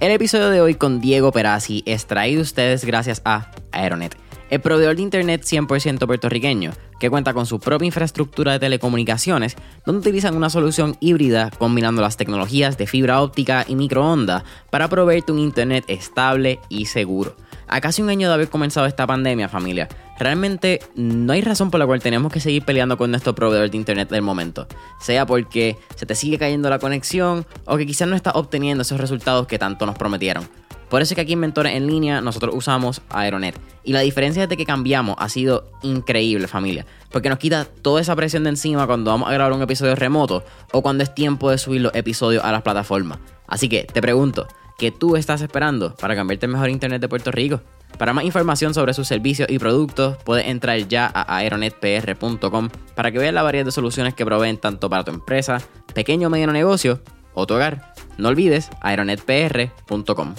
El episodio de hoy con Diego Perazzi es traído a ustedes gracias a Aeronet, el proveedor de Internet 100% puertorriqueño, que cuenta con su propia infraestructura de telecomunicaciones, donde utilizan una solución híbrida combinando las tecnologías de fibra óptica y microondas para proveerte un Internet estable y seguro. A casi un año de haber comenzado esta pandemia, familia, realmente no hay razón por la cual tenemos que seguir peleando con nuestro proveedor de internet del momento. Sea porque se te sigue cayendo la conexión o que quizás no estás obteniendo esos resultados que tanto nos prometieron. Por eso es que aquí en Mentores en línea nosotros usamos Aeronet. Y la diferencia de que cambiamos ha sido increíble, familia. Porque nos quita toda esa presión de encima cuando vamos a grabar un episodio remoto o cuando es tiempo de subir los episodios a las plataformas. Así que te pregunto, ¿qué tú estás esperando para cambiarte el mejor internet de Puerto Rico? Para más información sobre sus servicios y productos, puedes entrar ya a aeronetpr.com para que veas la variedad de soluciones que proveen tanto para tu empresa, pequeño o mediano negocio o tu hogar. No olvides aeronetpr.com.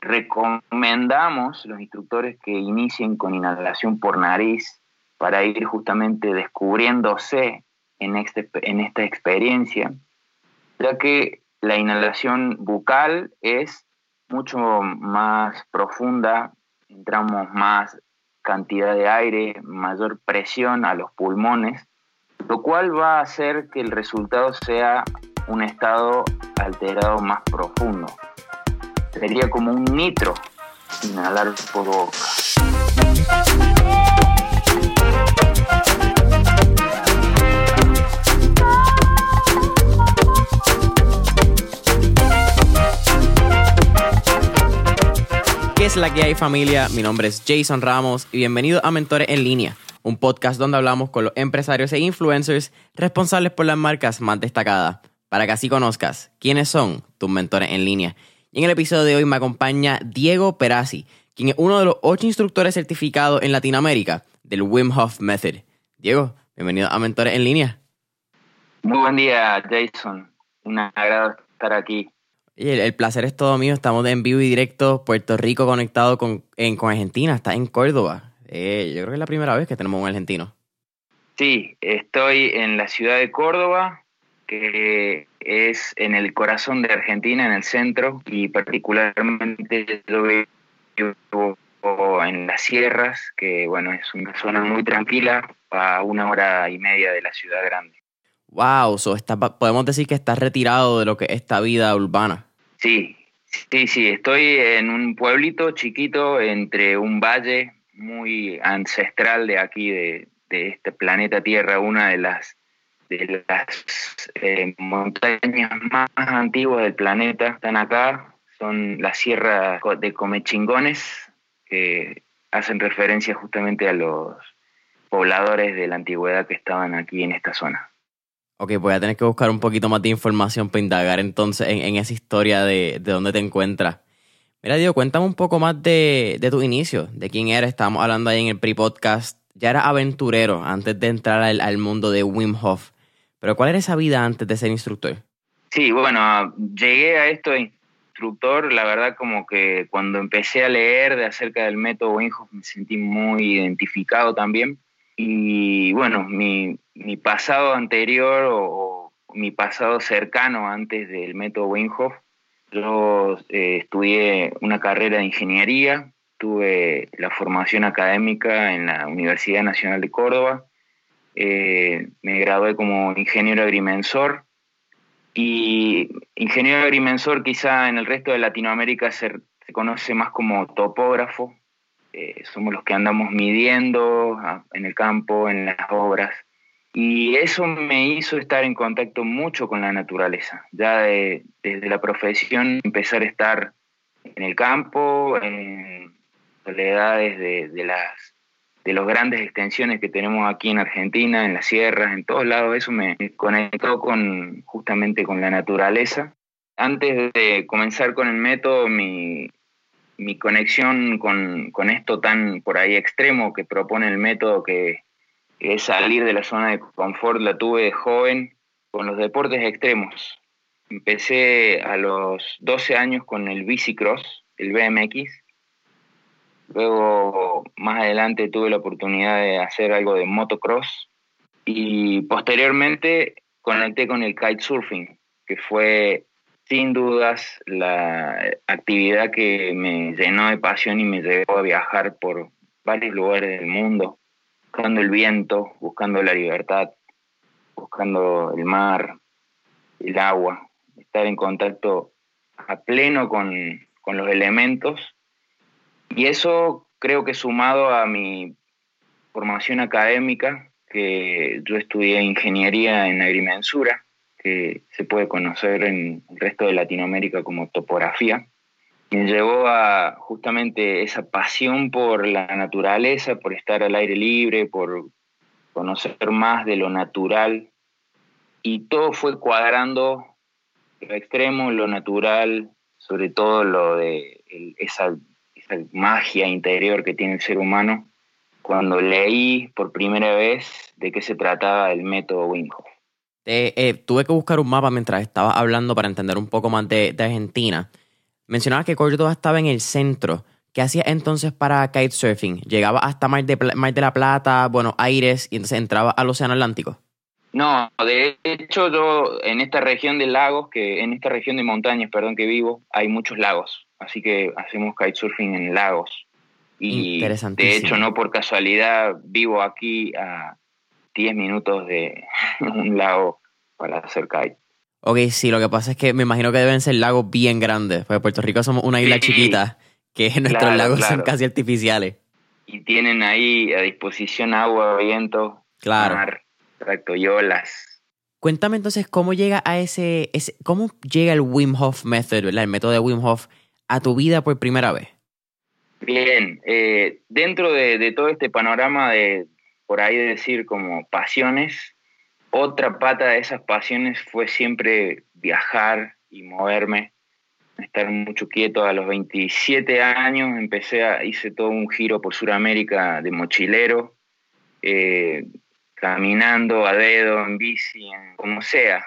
Recomendamos los instructores que inicien con inhalación por nariz para ir justamente descubriéndose en, este, en esta experiencia, ya que la inhalación bucal es mucho más profunda, entramos más cantidad de aire, mayor presión a los pulmones, lo cual va a hacer que el resultado sea un estado alterado más profundo. Sería como un nitro inhalar por boca. es la que hay familia? Mi nombre es Jason Ramos y bienvenido a Mentores en línea, un podcast donde hablamos con los empresarios e influencers responsables por las marcas más destacadas, para que así conozcas quiénes son tus mentores en línea. Y en el episodio de hoy me acompaña Diego Perazzi, quien es uno de los ocho instructores certificados en Latinoamérica del Wim Hof Method. Diego, bienvenido a Mentores en línea. Muy buen día, Jason. Un agrado estar aquí. El, placer es todo mío. Estamos en vivo y directo, Puerto Rico conectado con, con Argentina. Está en Córdoba. Eh, yo creo que es la primera vez que tenemos un argentino. Sí, estoy en la ciudad de Córdoba, que es en el corazón de Argentina, en el centro, y particularmente yo vivo en las sierras, que bueno, es una zona muy tranquila, a una hora y media de la ciudad grande. Wow, so está, podemos decir que estás retirado de lo que es esta vida urbana. Sí, sí, sí, estoy en un pueblito chiquito entre un valle muy ancestral de aquí, de, este planeta Tierra, una de las, de las eh, montañas más antiguas del planeta. Están acá, son las sierras de Comechingones, que hacen referencia justamente a los pobladores de la antigüedad que estaban aquí en esta zona. Ok, voy a tener que buscar un poquito más de información para indagar entonces en, esa historia de, de, dónde te encuentras. Mira, Diego, cuéntame un poco más de, de tu inicio, de quién eres. Estábamos hablando ahí en el pre-podcast. Ya eras aventurero antes de entrar al, mundo de Wim Hof. Pero ¿cuál era esa vida antes de ser instructor? Sí, bueno, llegué a esto de instructor, la verdad como que cuando empecé a leer de acerca del método Wim Hof me sentí muy identificado también. Y bueno, mi, mi pasado anterior o, mi pasado cercano antes del método Weinhoff, yo eh, estudié una carrera de ingeniería, tuve la formación académica en la Universidad Nacional de Córdoba, eh, me gradué como ingeniero agrimensor y ingeniero agrimensor quizá en el resto de Latinoamérica se conoce más como topógrafo, eh, somos los que andamos midiendo ah, en el campo, en las obras. Y eso me hizo estar en contacto mucho con la naturaleza. Ya desde la profesión empezar a estar en el campo, en soledades de, de, las de las grandes extensiones que tenemos aquí en Argentina, en las sierras, en todos lados, eso me conectó con justamente con la naturaleza. Antes de comenzar con el método, mi, mi conexión con, esto tan por ahí extremo que propone el método que, es salir de la zona de confort la tuve de joven con los deportes extremos. Empecé a los 12 años con el bicicross, el BMX. Luego, más adelante, tuve la oportunidad de hacer algo de motocross. Y posteriormente conecté con el kitesurfing, que fue sin dudas la actividad que me llenó de pasión y me llevó a viajar por varios lugares del mundo, buscando el viento, buscando la libertad, buscando el mar, el agua, estar en contacto a pleno con, con los elementos. Y eso creo que sumado a mi formación académica, que yo estudié ingeniería en agrimensura, que se puede conocer en el resto de Latinoamérica como topografía, me llevó a justamente esa pasión por la naturaleza, por estar al aire libre, por conocer más de lo natural. Y todo fue cuadrando lo extremo, lo natural, sobre todo lo de esa, esa magia interior que tiene el ser humano, cuando leí por primera vez de qué se trataba el método Wim Hof. Eh, tuve que buscar un mapa mientras estaba hablando para entender un poco más de, Argentina. Mencionaba que Córdoba estaba en el centro. ¿Qué hacía entonces para kitesurfing? ¿Llegaba hasta Mar de, Mar de la Plata, Buenos Aires y entonces entraba al Océano Atlántico? No, de hecho yo en esta región de lagos, que en esta región de montañas, perdón, que vivo, hay muchos lagos, así que hacemos kitesurfing en lagos. Y de hecho no por casualidad vivo aquí a 10 minutos de un lago para hacer kite. Ok, sí, lo que pasa es que me imagino que deben ser lagos bien grandes, porque Puerto Rico somos una isla chiquita, que nuestros lagos son casi artificiales. Y tienen ahí a disposición agua, viento, claro. mar, exacto, y olas. Cuéntame entonces cómo llega a ese, ese, cómo llega el Wim Hof Method, el método de Wim Hof, a tu vida por primera vez. Bien, eh, dentro de, todo este panorama de, por ahí decir como pasiones, otra pata de esas pasiones fue siempre viajar y moverme, estar mucho quieto. A los 27 años empecé a, hice todo un giro por Sudamérica de mochilero, eh, caminando a dedo, en bici, en, como sea.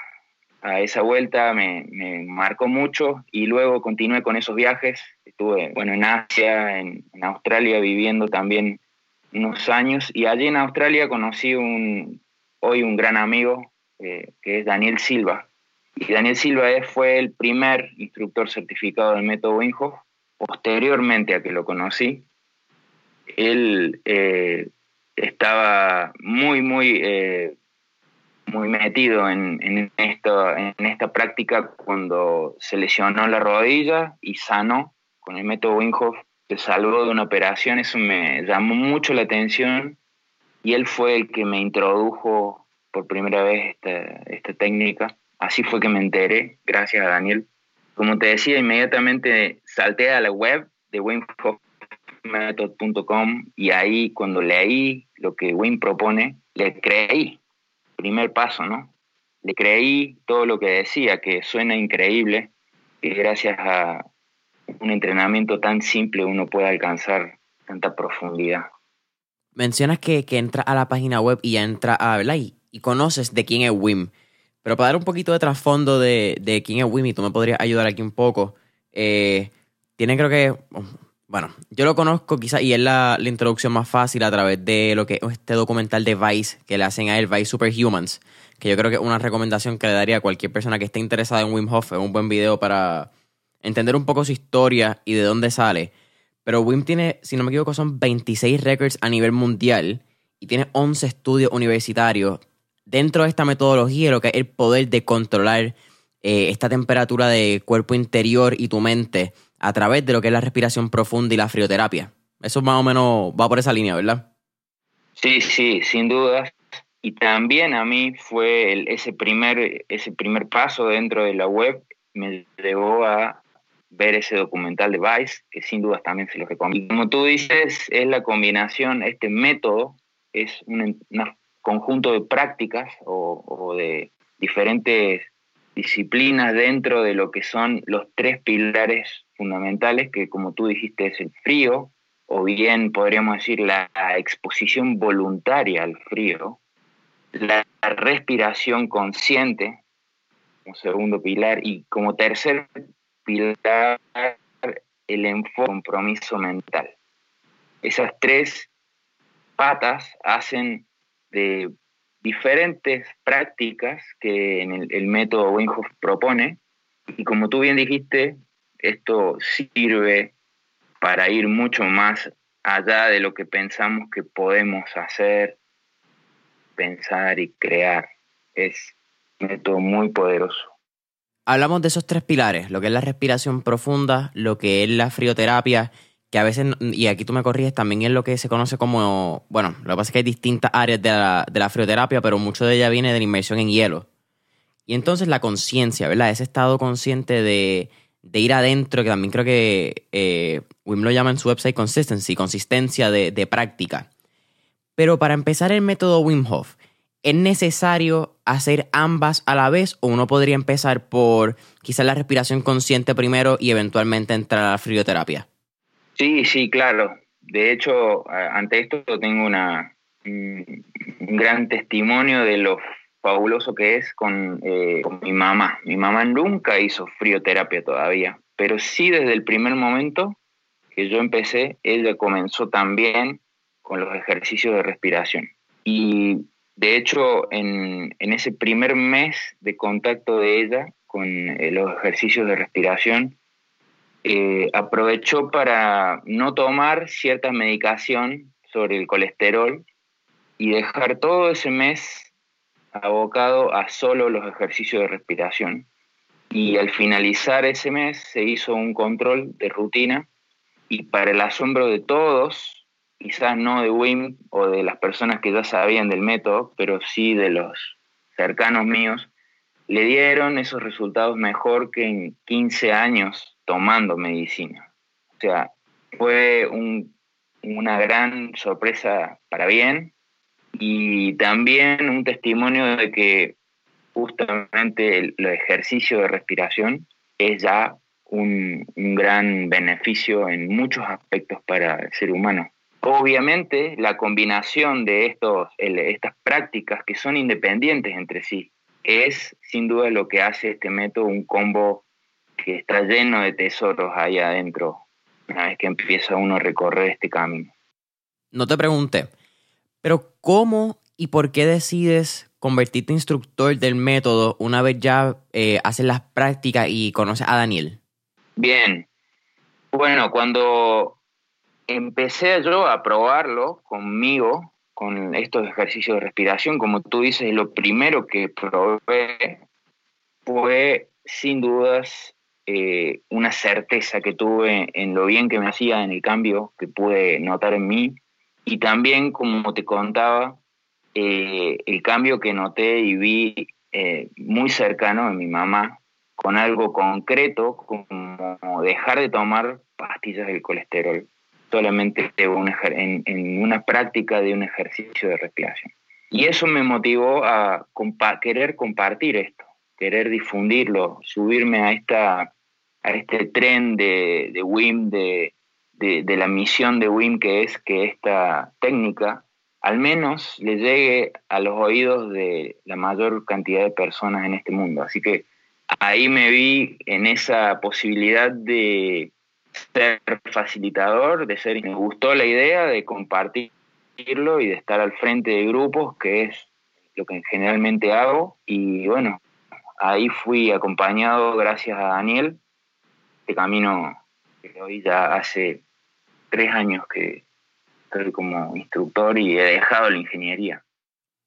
A esa vuelta me, marcó mucho y luego continué con esos viajes. Estuve bueno, en Asia, en, Australia viviendo también unos años y allí en Australia conocí un, hoy un gran amigo eh, que es Daniel Silva. Y Daniel Silva fue el primer instructor certificado del método Wim Posteriormente a que lo conocí, él eh, estaba muy, muy, eh, muy metido en, en, esto, en esta práctica cuando se lesionó la rodilla y sanó con el método Wim se salvó de una operación, eso me llamó mucho la atención y él fue el que me introdujo por primera vez esta, técnica. Así fue que me enteré, gracias a Daniel. Como te decía, inmediatamente salté a la web de wimhofmethod.com y ahí cuando leí lo que Wim propone, le creí. Primer paso, ¿no? Le creí todo lo que decía, que suena increíble, y gracias a, un entrenamiento tan simple uno puede alcanzar tanta profundidad. Mencionas que, que entra a la página web y ya entra a, ¿verdad? Y, conoces de quién es Wim. Pero para dar un poquito de trasfondo de, de quién es Wim, y tú me podrías ayudar aquí un poco, eh, tiene creo que, bueno, yo lo conozco quizás y es la, introducción más fácil a través de lo que es este documental de Vice que le hacen a él, Vice Superhumans, que yo creo que es una recomendación que le daría a cualquier persona que esté interesada en Wim Hof, es un buen video para, entender un poco su historia y de dónde sale. Pero Wim tiene, si no me equivoco, son 26 records a nivel mundial y tiene 11 estudios universitarios dentro de esta metodología, lo que es el poder de controlar eh, esta temperatura de cuerpo interior y tu mente a través de lo que es la respiración profunda y la frioterapia. Eso más o menos va por esa línea, ¿verdad? Sí, sí, sin duda. Y también a mí fue ese, primer, ese primer paso dentro de la web me llevó a ver ese documental de Vice, que sin dudas también se lo recomiendo. Y como tú dices, es la combinación, este método es un, conjunto de prácticas o, de diferentes disciplinas dentro de lo que son los tres pilares fundamentales, que como tú dijiste es el frío, o bien podríamos decir la exposición voluntaria al frío, la respiración consciente, como segundo pilar, y como tercer pilar el enfoque compromiso mental. Esas tres patas hacen de diferentes prácticas que en el, método Wim propone Y como tú bien dijiste, esto sirve para ir mucho más allá de lo que pensamos que podemos hacer, pensar y crear. Es un método muy poderoso. Hablamos de esos tres pilares, lo que es la respiración profunda, lo que es la frioterapia, que a veces, y aquí tú me corriges, también es lo que se conoce como, bueno, lo que pasa es que hay distintas áreas de la, de la frioterapia, pero mucho de ella viene de la inmersión en hielo. Y entonces la conciencia, ¿verdad? Ese estado consciente de, de ir adentro, que también creo que eh, Wim lo llama en su website consistency, consistencia de, de, práctica. Pero para empezar el método Wim Hof, ¿es necesario hacer ambas a la vez o uno podría empezar por quizás la respiración consciente primero y eventualmente entrar a la frioterapia? Sí, sí, claro. De hecho, ante esto tengo una, un gran testimonio de los fabuloso que es eh, con, mi mamá. Mi mamá nunca hizo frioterapia todavía, pero sí desde el primer momento que yo empecé, ella comenzó también con los ejercicios de respiración. Y de hecho, en, ese primer mes de contacto de ella con eh, los ejercicios de respiración, eh, aprovechó para no tomar cierta medicación sobre el colesterol y dejar todo ese mes abocado a solo los ejercicios de respiración. Y al finalizar ese mes se hizo un control de rutina y para el asombro de todos, quizás no de Wim o de las personas que ya sabían del método, pero sí de los cercanos míos, le dieron esos resultados mejor que en 15 años tomando medicina. O sea, fue una gran sorpresa para bien y también un testimonio de que justamente el, ejercicio de respiración es ya un, gran beneficio en muchos aspectos para el ser humano. Obviamente, la combinación de estos, estas prácticas que son independientes entre sí es sin duda lo que hace este método un combo que está lleno de tesoros ahí adentro una vez que empieza uno a recorrer este camino. No te pregunté, pero ¿cómo y por qué decides convertirte en instructor del método una vez ya eh, haces las prácticas y conoces a Daniel? Bien. Bueno, cuando empecé yo a probarlo conmigo, con estos ejercicios de respiración, como tú dices, lo primero que probé fue sin dudas eh, una certeza que tuve en lo bien que me hacía, en el cambio que pude notar en mí y también, como te contaba, eh, el cambio que noté y vi eh, muy cercano en mi mamá, con algo concreto, como dejar de tomar pastillas del colesterol, solamente en, en una práctica de un ejercicio de respiración. Y eso me motivó a querer compartir esto, querer difundirlo, subirme a, esta, a este tren de, de WIM, de, de, la misión de WIM, que es que esta técnica al menos le llegue a los oídos de la mayor cantidad de personas en este mundo. Así que ahí me vi en esa posibilidad de ser facilitador, de ser, me gustó la idea de compartirlo y de estar al frente de grupos, que es lo que generalmente hago. Y bueno, ahí fui acompañado gracias a Daniel, este camino que hoy ya hace tres años que estoy como instructor y he dejado la ingeniería.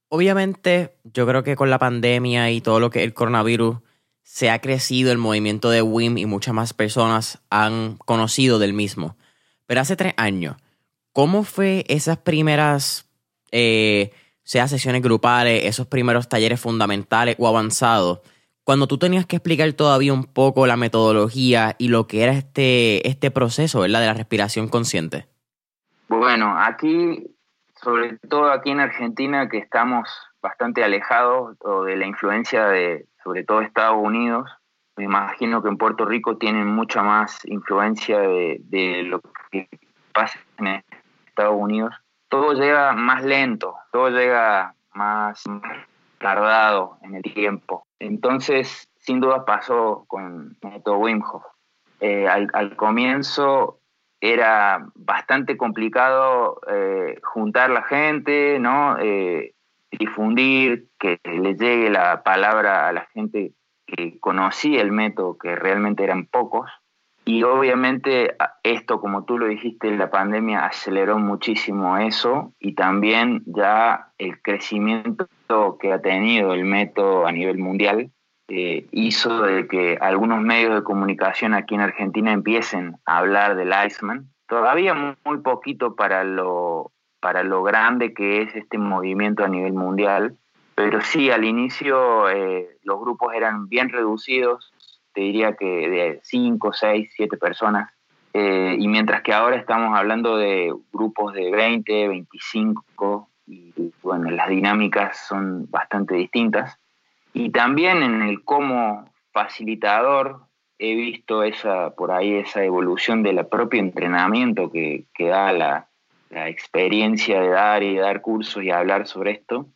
Obviamente, yo creo que con la pandemia y todo lo que el coronavirus, se ha crecido el movimiento de WIM y muchas más personas han conocido del mismo. Pero hace tres años, ¿cómo fue esas primeras, eh, sea sesiones grupales, esos primeros talleres fundamentales o avanzados, cuando tú tenías que explicar todavía un poco la metodología y lo que era este, este proceso, ¿verdad? De la respiración consciente. Bueno, aquí, sobre todo aquí en Argentina, que estamos bastante alejados de la influencia de, sobre todo, Estados Unidos, me imagino que en Puerto Rico tienen mucha más influencia de, de lo que pasa en Estados Unidos. Todo llega más lento, todo llega más tardado en el tiempo. Entonces, sin duda pasó con el método Wim Hof. Eh, al, comienzo era bastante complicado eh, juntar la gente, ¿no? Eh, difundir, que le llegue la palabra a la gente que conocí el método, que realmente eran pocos, y obviamente esto, como tú lo dijiste, la pandemia aceleró muchísimo eso y también ya el crecimiento que ha tenido el método a nivel mundial eh, hizo de que algunos medios de comunicación aquí en Argentina empiecen a hablar del Iceman. Todavía muy, poquito para lo, para lo grande que es este movimiento a nivel mundial, pero sí, al inicio eh, los grupos eran bien reducidos, te diría que de 5, 6, 7 personas. Eh, y mientras que ahora estamos hablando de grupos de 20, 25, y bueno, las dinámicas son bastante distintas. Y también en el cómo facilitador he visto esa, por ahí esa evolución del propio entrenamiento que, que da la, la, experiencia de dar y dar cursos y hablar sobre esto.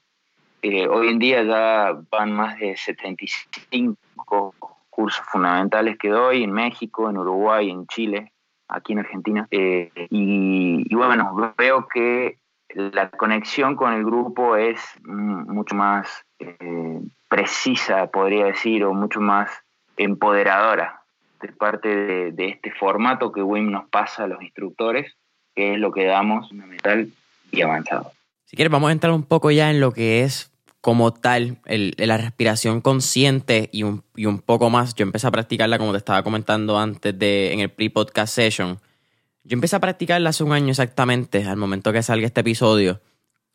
Eh, hoy en día ya van más de 75 cursos fundamentales que doy en México, en Uruguay, en Chile, aquí en Argentina. Eh, y, bueno, veo que la conexión con el grupo es mucho más eh, precisa, podría decir, o mucho más empoderadora de parte de, este formato que WIM nos pasa a los instructores, que es lo que damos fundamental y avanzado. Si quieres, vamos a entrar un poco ya en lo que es como tal, la respiración consciente y un, y un, poco más. Yo empecé a practicarla, como te estaba comentando antes de en el pre-podcast session. Yo empecé a practicarla hace un año exactamente, al momento que salga este episodio.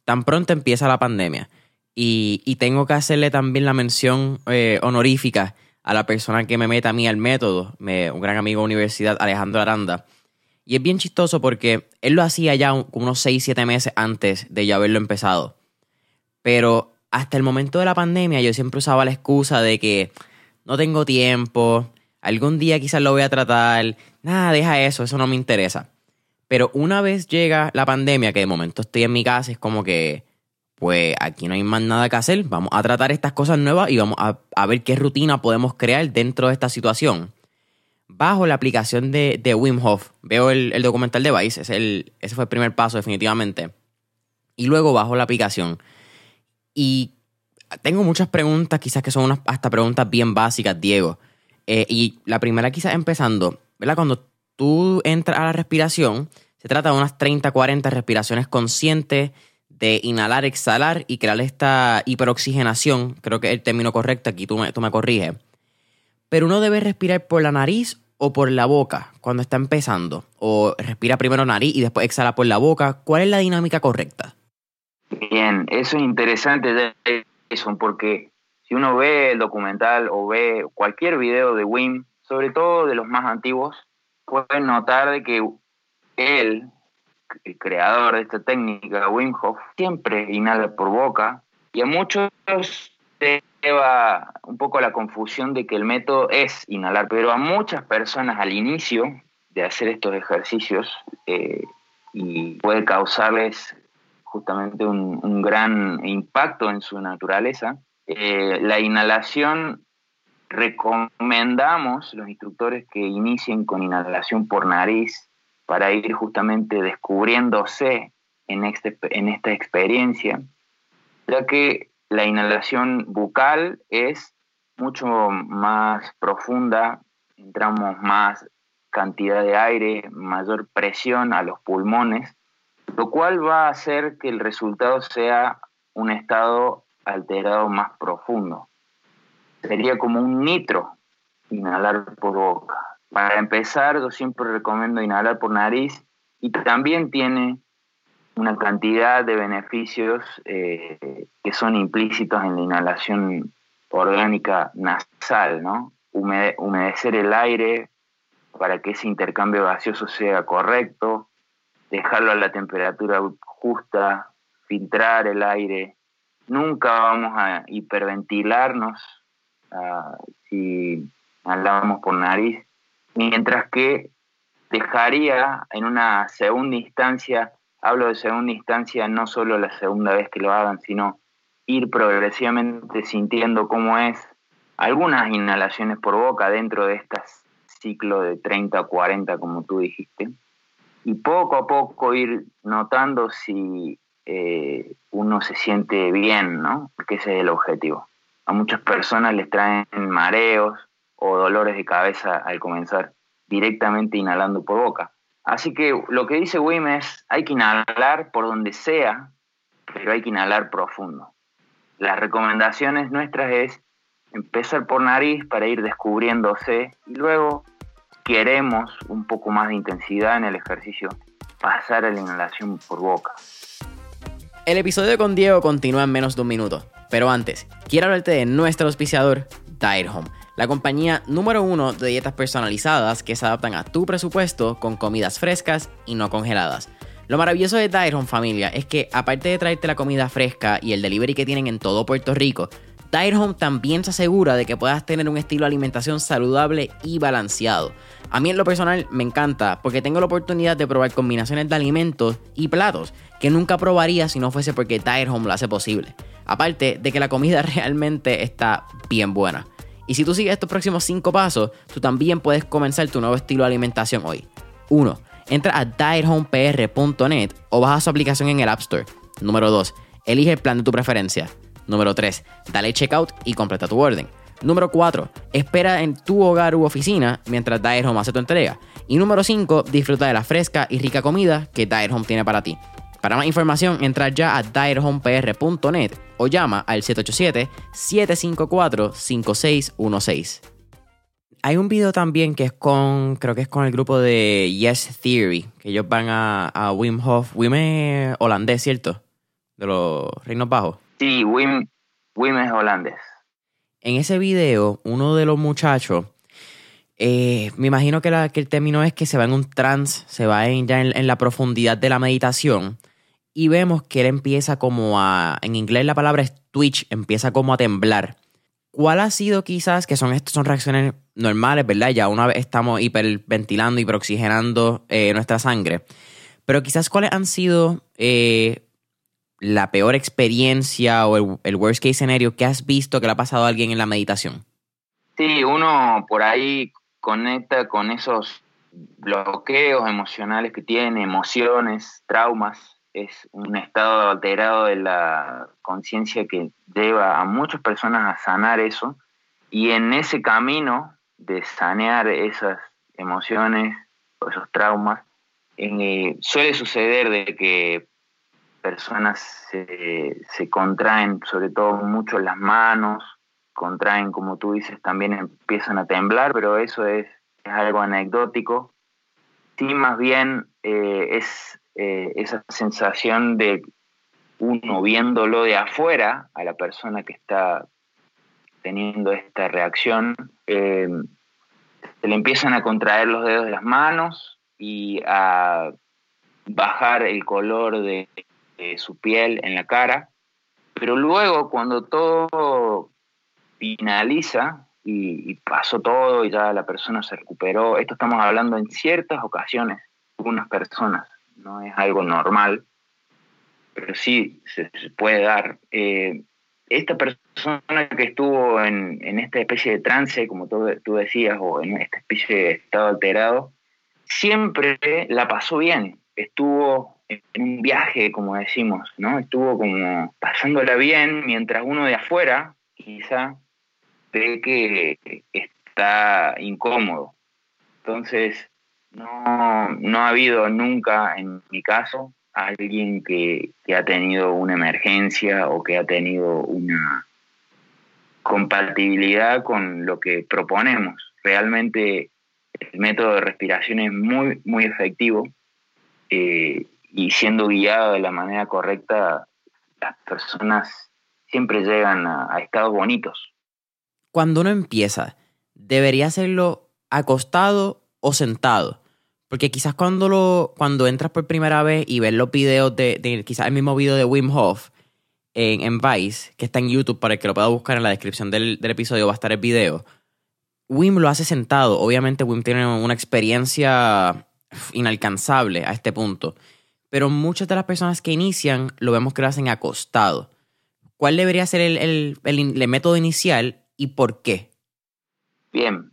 Tan pronto empieza la pandemia. Y, y tengo que hacerle también la mención eh, honorífica a la persona que me meta a mí al método, un gran amigo de universidad, Alejandro Aranda. Y es bien chistoso porque él lo hacía ya unos 6-7 meses antes de yo haberlo empezado. Pero hasta el momento de la pandemia yo siempre usaba la excusa de que no tengo tiempo, algún día quizás lo voy a tratar, nada, deja eso, eso no me interesa. Pero una vez llega la pandemia, que de momento estoy en mi casa, es como que, pues aquí no hay más nada que hacer, vamos a tratar estas cosas nuevas y vamos a, ver qué rutina podemos crear dentro de esta situación. Bajo la aplicación de, de Wim Hof, veo el, documental de Vice, ese fue el primer paso definitivamente. Y luego bajo la aplicación y tengo muchas preguntas, quizás que son unas hasta preguntas bien básicas, Diego. Eh, y la primera quizás empezando, ¿verdad? Cuando tú entras a la respiración, se trata de unas 30, 40 respiraciones conscientes de inhalar, exhalar y crear esta hiperoxigenación, creo que es el término correcto, aquí tú me, tú me corriges. Pero uno debe respirar por la nariz o por la boca cuando está empezando. O respira primero nariz y después exhala por la boca. ¿Cuál es la dinámica correcta? Bien, eso es interesante, Jason, porque si uno ve el documental o ve cualquier video de Wim, sobre todo de los más antiguos, pueden notar de que él, el creador de esta técnica, Wim Hof, siempre inhala por boca y a muchos lleva un poco la confusión de que el método es inhalar, pero a muchas personas al inicio de hacer estos ejercicios eh, y puede causarles justamente un, gran impacto en su naturaleza. Eh, la inhalación, recomendamos los instructores que inicien con inhalación por nariz para ir justamente descubriéndose en, este, en esta experiencia, ya que la inhalación bucal es mucho más profunda, entramos más cantidad de aire, mayor presión a los pulmones lo cual va a hacer que el resultado sea un estado alterado más profundo. Sería como un nitro, inhalar por boca. Para empezar, yo siempre recomiendo inhalar por nariz y también tiene una cantidad de beneficios eh, que son implícitos en la inhalación orgánica nasal, ¿no? humedecer el aire para que ese intercambio gaseoso sea correcto, dejarlo a la temperatura justa, filtrar el aire. Nunca vamos a hiperventilarnos uh, si hablamos por nariz, mientras que dejaría en una segunda instancia, hablo de segunda instancia no solo la segunda vez que lo hagan, sino ir progresivamente sintiendo cómo es algunas inhalaciones por boca dentro de este ciclo de 30 o 40, como tú dijiste y poco a poco ir notando si eh, uno se siente bien, ¿no? Porque ese es el objetivo. a muchas personas les traen mareos o dolores de cabeza al comenzar directamente inhalando por boca. Así que lo que dice Wim es, hay que inhalar por donde sea, pero hay que inhalar profundo. Las recomendaciones nuestras es empezar por nariz para ir descubriéndose y luego queremos un poco más de intensidad en el ejercicio, pasar a la inhalación por boca. El episodio con Diego continúa en menos de un minuto, pero antes, quiero hablarte de nuestro auspiciador, Diet Home, la compañía número uno de dietas personalizadas que se adaptan a tu presupuesto con comidas frescas y no congeladas. Lo maravilloso de Diet Home familia es que aparte de traerte la comida fresca y el delivery que tienen en todo Puerto Rico, Diet Home también se asegura de que puedas tener un estilo de alimentación saludable y balanceado. A mí en lo personal me encanta porque tengo la oportunidad de probar combinaciones de alimentos y platos que nunca probaría si no fuese porque Diet Home lo hace posible. Aparte de que la comida realmente está bien buena. Y si tú sigues estos próximos 5 pasos, tú también puedes comenzar tu nuevo estilo de alimentación hoy. 1. Entra a diethomepr.net o baja su aplicación en el App Store. Número 2. Elige el plan de tu preferencia. Número 3. Dale checkout y completa tu orden. Número 4. Espera en tu hogar u oficina mientras Diet Home hace tu entrega. Y número 5. Disfruta de la fresca y rica comida que Diet Home tiene para ti. Para más información, entra ya a diethomepr.net o llama al 787-754-5616. Hay un video también que es con, creo que es con el grupo de Yes Theory, que ellos van a, a Wim Hof. Wim es holandés, ¿cierto? De los Reinos Bajos. Sí, Wim, Wim es holandés. En ese video, uno de los muchachos, eh, me imagino que, el término es que se va en un trance, se va en, ya en, la profundidad de la meditación. Y vemos que él empieza como a. En inglés la palabra es twitch, empieza como a temblar. ¿Cuál ha sido quizás, que son, son reacciones normales, ¿verdad? Ya una vez estamos hiperventilando, hiperoxigenando eh, nuestra sangre. Pero quizás cuáles han sido eh, la peor experiencia o el, worst case scenario que has visto que le ha pasado a alguien en la meditación? Sí, uno por ahí conecta con esos bloqueos emocionales que tiene, emociones, traumas. Es un estado alterado de la conciencia que lleva a muchas personas a sanar eso. Y en ese camino de sanear esas emociones o esos traumas, eh, suele suceder de que personas se, contraen sobre todo mucho las manos, contraen, como tú dices, también empiezan a temblar, pero eso es, algo anecdótico. Sí, más bien eh, es eh, esa sensación de uno viéndolo de afuera a la persona que está teniendo esta reacción, eh, se le empiezan a contraer los dedos de las manos y a bajar el color de, su piel en la cara, pero luego cuando todo finaliza y, pasó todo y ya la persona se recuperó, esto estamos hablando en ciertas ocasiones, algunas personas, no es algo normal, pero sí se, puede dar. Eh, esta persona que estuvo en, esta especie de trance, como tú, tú decías, o en esta especie de estado alterado, siempre la pasó bien, estuvo un viaje, como decimos, ¿no? Estuvo como pasándola bien, mientras uno de afuera quizá ve que está incómodo. Entonces, no, no ha habido nunca, en mi caso, alguien que, que ha tenido una emergencia o que ha tenido una compatibilidad con lo que proponemos. Realmente el método de respiración es muy, muy efectivo eh, y siendo guiado de la manera correcta, las personas siempre llegan a, estados bonitos. Cuando uno empieza, ¿debería hacerlo acostado o sentado? Porque quizás cuando, lo, cuando entras por primera vez y ves los videos de, quizás el mismo video de Wim Hof en, Vice, que está en YouTube para el que lo pueda buscar en la descripción del episodio, va a estar el video. Wim lo hace sentado. Obviamente Wim tiene una experiencia inalcanzable a este punto. Pero muchas de las personas que inician lo vemos que lo hacen acostado. ¿Cuál debería ser el, el, método inicial y por qué? Bien,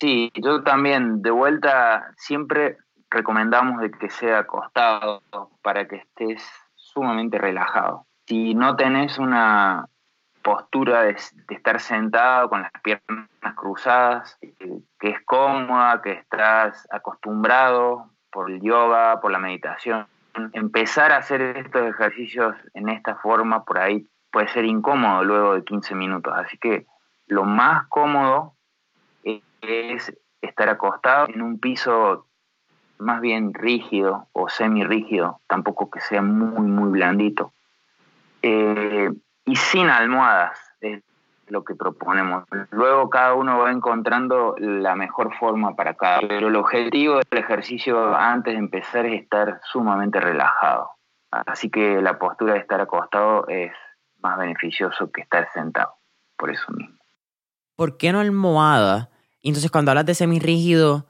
sí, yo también de vuelta siempre recomendamos de que sea acostado para que estés sumamente relajado. Si no tenés una postura de, estar sentado con las piernas cruzadas, que es cómoda, que estás acostumbrado por el yoga, por la meditación. Empezar a hacer estos ejercicios en esta forma por ahí puede ser incómodo luego de 15 minutos, así que lo más cómodo es estar acostado en un piso más bien rígido o semi rígido, tampoco que sea muy, muy blandito. Eh, y sin almohadas, lo que proponemos. Luego cada uno va encontrando la mejor forma para cada pero el objetivo del ejercicio antes de empezar es estar sumamente relajado. Así que la postura de estar acostado es más beneficioso que estar sentado, por eso mismo. ¿Por qué no almohada? Entonces cuando hablas de semirrígido,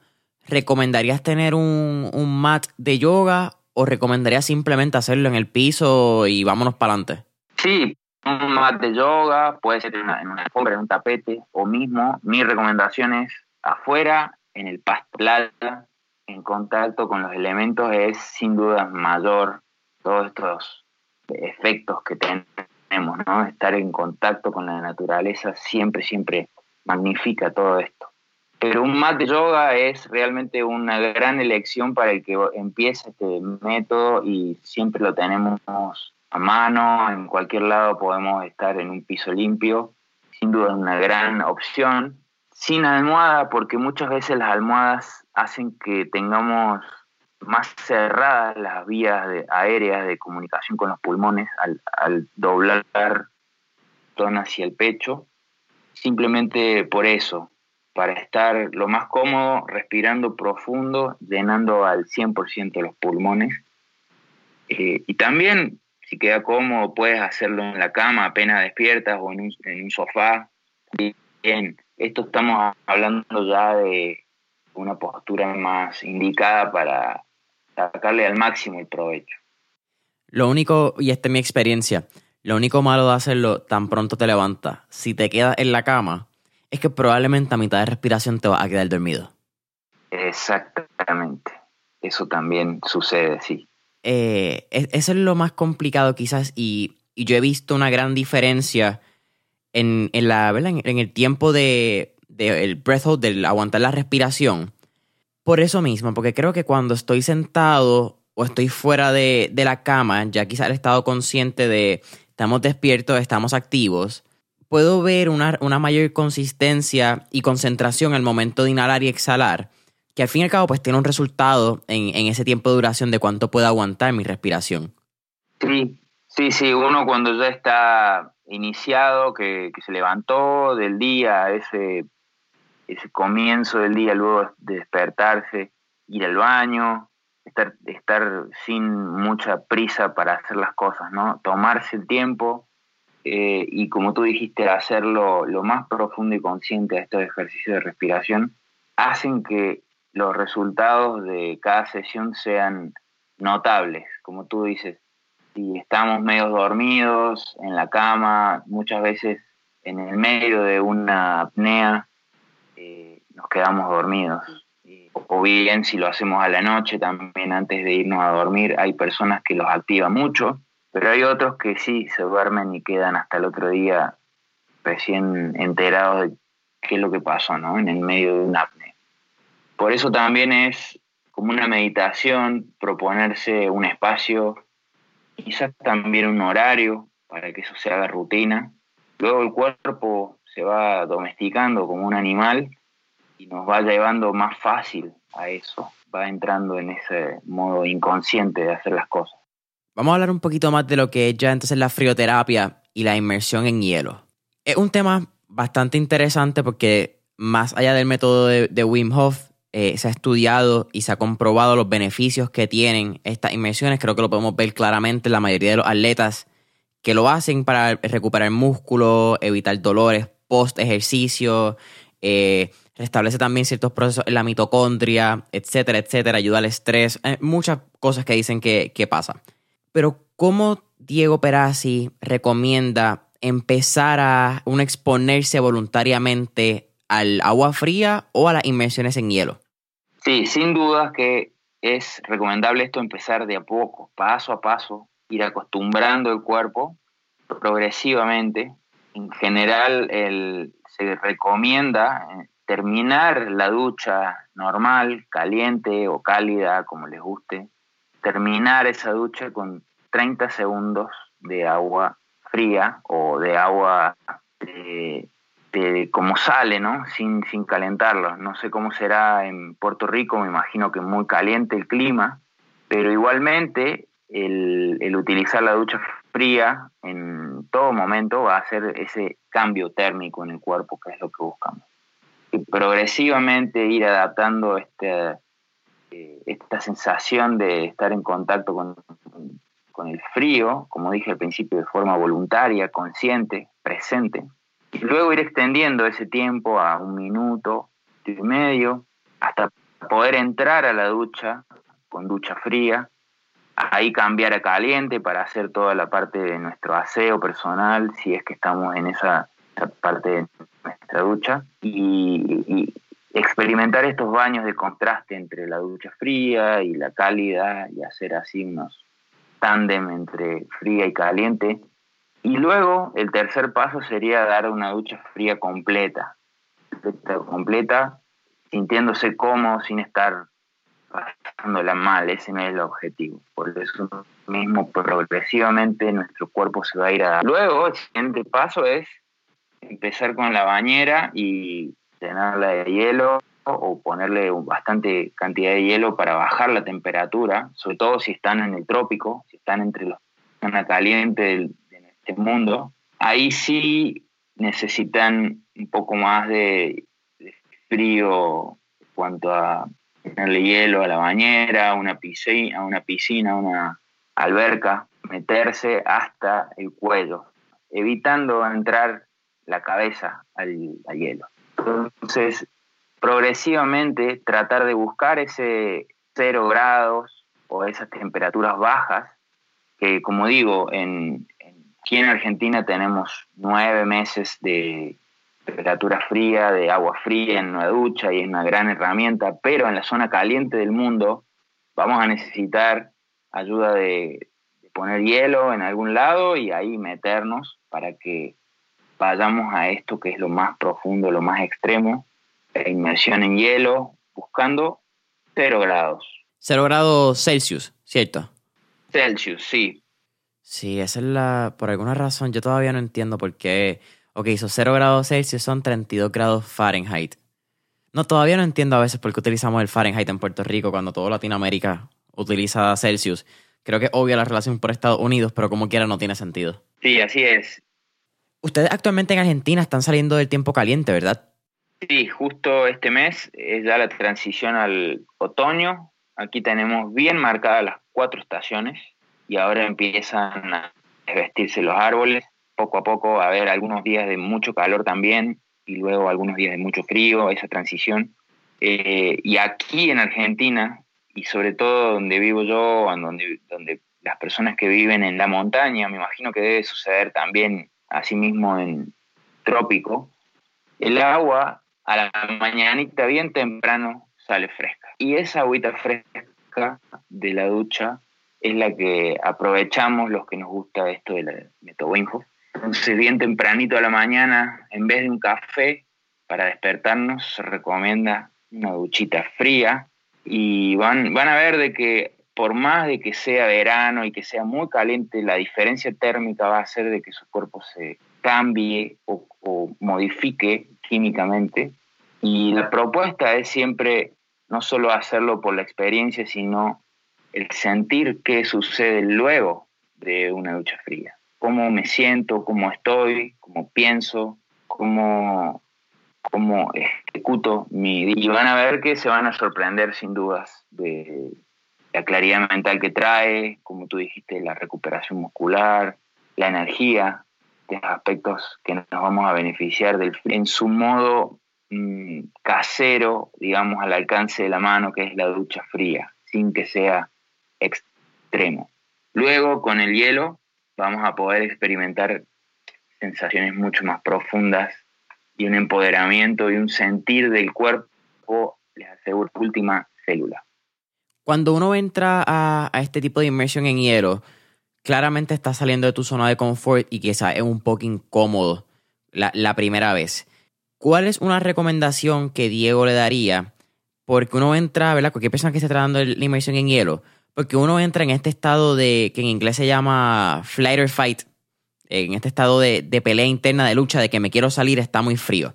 ¿recomendarías tener un, un mat de yoga o recomendarías simplemente hacerlo en el piso y vámonos para adelante? Sí, un mat de yoga, puede ser en una, en alfombra, en un tapete, o mismo, mi recomendación es afuera, en el pasto en contacto con los elementos, es sin duda mayor todos estos efectos que tenemos, ¿no? Estar en contacto con la naturaleza siempre, siempre magnifica todo esto. Pero un mat de yoga es realmente una gran elección para el que empieza este método y siempre lo tenemos a mano, en cualquier lado podemos estar en un piso limpio, sin duda es una gran opción. Sin almohada, porque muchas veces las almohadas hacen que tengamos más cerradas las vías aéreas de comunicación con los pulmones al, doblar zona hacia el pecho. Simplemente por eso, para estar lo más cómodo, respirando profundo, llenando al 100% los pulmones. Eh, y también si queda cómodo, puedes hacerlo en la cama apenas despiertas o en un, en un sofá. Bien, esto estamos hablando ya de una postura más indicada para sacarle al máximo el provecho. Lo único, y esta es mi experiencia, lo único malo de hacerlo tan pronto te levantas, si te quedas en la cama, es que probablemente a mitad de respiración te vas a quedar dormido. Exactamente. Eso también sucede, sí. Eh, eso es lo más complicado quizás y, yo he visto una gran diferencia en, la, en, el tiempo de, el breath hold, del aguantar la respiración. Por eso mismo, porque creo que cuando estoy sentado o estoy fuera de, la cama, ya quizás el estado consciente de estamos despiertos, estamos activos, puedo ver una, una mayor consistencia y concentración al momento de inhalar y exhalar que al fin y al cabo pues tiene un resultado en, ese tiempo de duración de cuánto puede aguantar mi respiración. Sí, sí, sí, uno cuando ya está iniciado, que, se levantó del día, ese, ese comienzo del día, luego de despertarse, ir al baño, estar, estar sin mucha prisa para hacer las cosas, ¿no? Tomarse el tiempo eh, y como tú dijiste, hacerlo lo más profundo y consciente de estos ejercicios de respiración, hacen que los resultados de cada sesión sean notables, como tú dices. Si estamos medio dormidos en la cama, muchas veces en el medio de una apnea, eh, nos quedamos dormidos. O bien si lo hacemos a la noche, también antes de irnos a dormir, hay personas que los activa mucho, pero hay otros que sí se duermen y quedan hasta el otro día recién enterados de qué es lo que pasó, ¿no? En el medio de una apnea. Por eso también es como una meditación proponerse un espacio, quizás también un horario para que eso se haga rutina. Luego el cuerpo se va domesticando como un animal y nos va llevando más fácil a eso, va entrando en ese modo inconsciente de hacer las cosas. Vamos a hablar un poquito más de lo que es ya entonces la frioterapia y la inmersión en hielo. Es un tema bastante interesante porque más allá del método de, de Wim Hof, eh, se ha estudiado y se ha comprobado los beneficios que tienen estas inmersiones. Creo que lo podemos ver claramente en la mayoría de los atletas que lo hacen para recuperar músculo, evitar dolores post ejercicio, eh, restablece también ciertos procesos en la mitocondria, etcétera, etcétera, ayuda al estrés, eh, muchas cosas que dicen que, que pasa. Pero ¿cómo Diego Perazzi recomienda empezar a un exponerse voluntariamente al agua fría o a las inmersiones en hielo? Sí, sin duda que es recomendable esto empezar de a poco, paso a paso, ir acostumbrando el cuerpo progresivamente. En general se recomienda eh, terminar la ducha normal, caliente o cálida, como les guste, terminar esa ducha con 30 segundos de agua fría o de agua de, como sale, ¿no? Sin, sin calentarlo. No sé cómo será en Puerto Rico, me imagino que muy caliente el clima, pero igualmente el, el utilizar la ducha fría en todo momento va a hacer ese cambio térmico en el cuerpo, que es lo que buscamos. Y progresivamente ir adaptando este, eh, esta sensación de estar en contacto con, con el frío, como dije al principio, de forma voluntaria, consciente, presente, y luego ir extendiendo ese tiempo a un minuto y medio, hasta poder entrar a la ducha con ducha fría, ahí cambiar a caliente para hacer toda la parte de nuestro aseo personal, si es que estamos en esa, parte de nuestra ducha, y, experimentar estos baños de contraste entre la ducha fría y la cálida y hacer así unos tándem entre fría y caliente. Y luego el tercer paso sería dar una ducha fría completa, completa, sintiéndose cómodo sin estar pasándola mal, ese no es el objetivo. Por eso mismo, progresivamente nuestro cuerpo se va a ir a... Luego, el siguiente paso es empezar con la bañera y llenarla de hielo o ponerle bastante cantidad de hielo para bajar la temperatura, sobre todo si están en el trópico, si están entre los zona caliente de este mundo. Ahí sí necesitan un poco más de, frío en cuanto a ponerle hielo a la bañera, a una piscina, a una piscina, una alberca, meterse hasta el cuello, evitando entrar la cabeza al, hielo. Entonces, progresivamente tratar de buscar ese cero grados o esas temperaturas bajas, que como digo, en, aquí en Argentina tenemos nueve meses de temperatura fría, de agua fría en una ducha y es una gran herramienta, pero en la zona caliente del mundo vamos a necesitar ayuda de, poner hielo en algún lado y ahí meternos para que vayamos a esto que es lo más profundo, lo más extremo, la inmersión en hielo, buscando cero grados. Cero grados Celsius, ¿cierto? Celsius, sí. Sí, esa es la. Por alguna razón, yo todavía no entiendo por qué Ok, so 0 grados Celsius son 32 grados Fahrenheit. No, todavía no entiendo a veces por qué utilizamos el Fahrenheit en Puerto Rico cuando toda Latinoamérica utiliza Celsius. Creo que es obvia la relación por Estados Unidos, pero como quiera no tiene sentido. Sí, así es. Ustedes actualmente en Argentina están saliendo del tiempo caliente, ¿verdad? Sí, justo este mes es ya la transición al otoño. Aquí tenemos bien marcadas las cuatro estaciones y ahora empiezan a vestirse los árboles poco a poco a haber algunos días de mucho calor también y luego algunos días de mucho frío, esa transición. Eh, y aquí en Argentina, y sobre todo donde vivo yo, donde, donde las personas que viven en la montaña, me imagino que debe suceder también asimismo en trópico, el agua a la mañanita bien temprano sale fresca. Y esa agüita fresca de la ducha es la que aprovechamos los que nos gusta esto del método Winhoff entonces, bien tempranito a la mañana, en vez de un café, para despertarnos, se recomienda una duchita fría. Y van, van a ver de que por más de que sea verano y que sea muy caliente, la diferencia térmica va a hacer de que su cuerpo se cambie o, o modifique químicamente. Y la propuesta es siempre no solo hacerlo por la experiencia, sino el sentir qué sucede luego de una ducha fría cómo me siento, cómo estoy, cómo pienso, cómo, cómo ejecuto mi. Y van a ver que se van a sorprender sin dudas de la claridad mental que trae, como tú dijiste, la recuperación muscular, la energía, de aspectos que nos vamos a beneficiar del en su modo mm, casero, digamos, al alcance de la mano, que es la ducha fría, sin que sea extremo. Luego, con el hielo, vamos a poder experimentar sensaciones mucho más profundas y un empoderamiento y un sentir del cuerpo, les aseguro, última célula. Cuando uno entra a, este tipo de inmersión en hielo, claramente está saliendo de tu zona de confort y quizás es un poco incómodo. la, primera vez. ¿Cuál es una recomendación que Diego le daría? Porque uno entra, ¿verdad? Cualquier persona que esté tratando la inmersión en hielo, porque uno entra en este estado de, que en inglés se llama flight or fight, en este estado de, de pelea interna, de lucha, de que me quiero salir, está muy frío.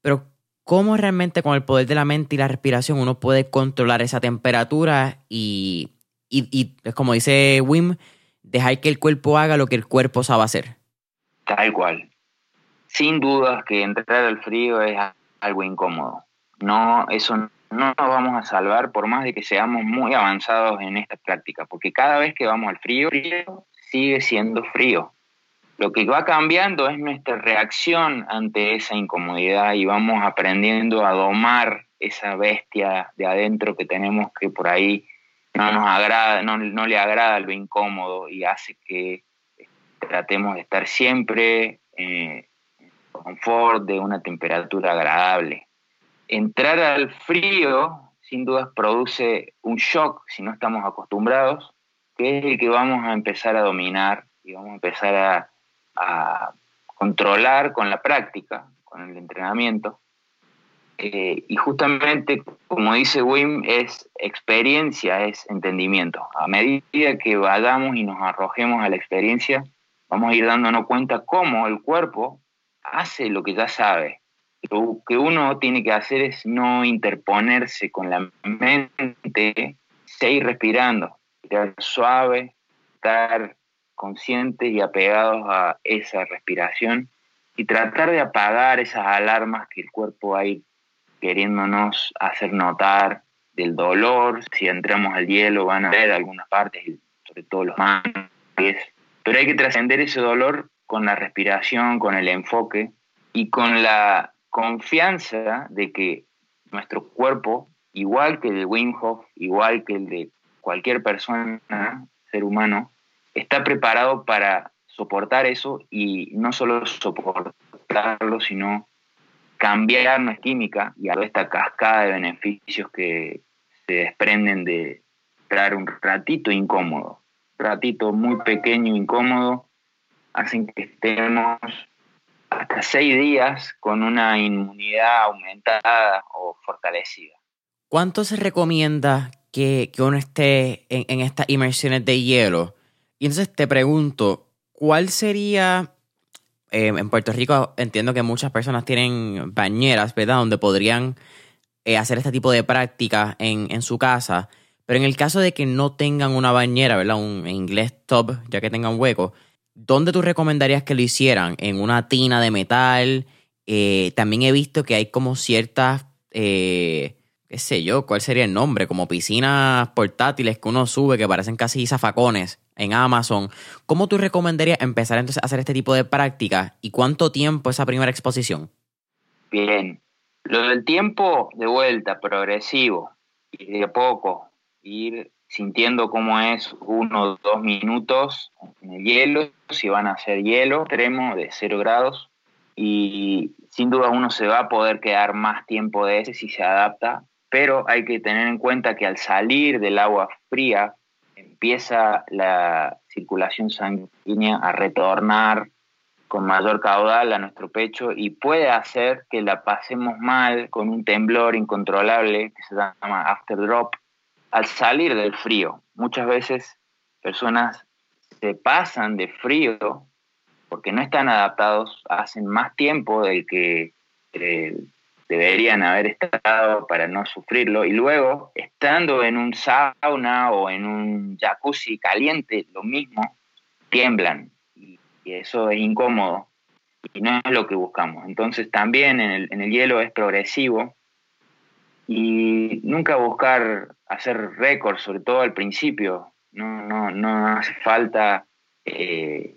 Pero, ¿cómo realmente con el poder de la mente y la respiración uno puede controlar esa temperatura y, y, como dice Wim, dejar que el cuerpo haga lo que el cuerpo sabe hacer? Tal cual. Sin dudas que entrar al frío es algo incómodo. No, eso no nos vamos a salvar por más de que seamos muy avanzados en esta práctica, porque cada vez que vamos al frío, sigue siendo frío. Lo que va cambiando es nuestra reacción ante esa incomodidad y vamos aprendiendo a domar esa bestia de adentro que tenemos que por ahí no nos agrada, no, no le agrada lo incómodo y hace que tratemos de estar siempre eh, en confort, de una temperatura agradable. Entrar al frío, sin dudas, produce un shock si no estamos acostumbrados, que es el que vamos a empezar a dominar y vamos a empezar a, controlar con la práctica, con el entrenamiento. Eh, y justamente, como dice Wim, es experiencia, es entendimiento. A medida que vayamos y nos arrojemos a la experiencia, vamos a ir dándonos cuenta cómo el cuerpo hace lo que ya sabe. Lo que uno tiene que hacer es no interponerse con la mente, seguir respirando, estar suave, estar conscientes y apegados a esa respiración y tratar de apagar esas alarmas que el cuerpo ir queriéndonos hacer notar del dolor. Si entramos al hielo van a ver algunas partes, sobre todo los manos, pero hay que trascender ese dolor con la respiración, con el enfoque y con la confianza de que nuestro cuerpo, igual que el de Wim Hof, igual que el de cualquier persona, ser humano, está preparado para soportar eso y no solo soportarlo, sino cambiar nuestra química y a esta cascada de beneficios que se desprenden de estar un ratito incómodo, un ratito muy pequeño, incómodo, hacen que estemos hasta seis días con una inmunidad aumentada o fortalecida. ¿Cuánto se recomienda que, uno esté en, en estas inmersiones de hielo? Y entonces te pregunto, ¿cuál sería eh, en Puerto Rico entiendo que muchas personas tienen bañeras, ¿verdad? Donde podrían eh, hacer este tipo de práctica en, en, su casa. Pero en el caso de que no tengan una bañera, ¿verdad? Un inglés tub, ya que tengan hueco, ¿dónde tú recomendarías que lo hicieran? ¿En una tina de metal? Eh, también he visto que hay como ciertas, qué sé yo, ¿cuál sería el nombre? Como piscinas portátiles que uno sube que parecen casi zafacones en Amazon. ¿Cómo tú recomendarías empezar entonces a hacer este tipo de prácticas y cuánto tiempo esa primera exposición? Bien, lo del tiempo de vuelta, progresivo, y de poco, ir sintiendo cómo es uno o dos minutos en el hielo, si van a ser hielo extremo de cero grados, y sin duda uno se va a poder quedar más tiempo de ese si se adapta, pero hay que tener en cuenta que al salir del agua fría, empieza la circulación sanguínea a retornar con mayor caudal a nuestro pecho y puede hacer que la pasemos mal con un temblor incontrolable que se llama after drop al salir del frío. Muchas veces personas se pasan de frío porque no están adaptados, hacen más tiempo del que deberían haber estado para no sufrirlo. Y luego, estando en un sauna o en un jacuzzi caliente, lo mismo, tiemblan. Y, eso es incómodo. Y no es lo que buscamos. Entonces también en el hielo es progresivo. Y nunca buscar hacer récords, sobre todo al principio. No, no, no hace falta eh,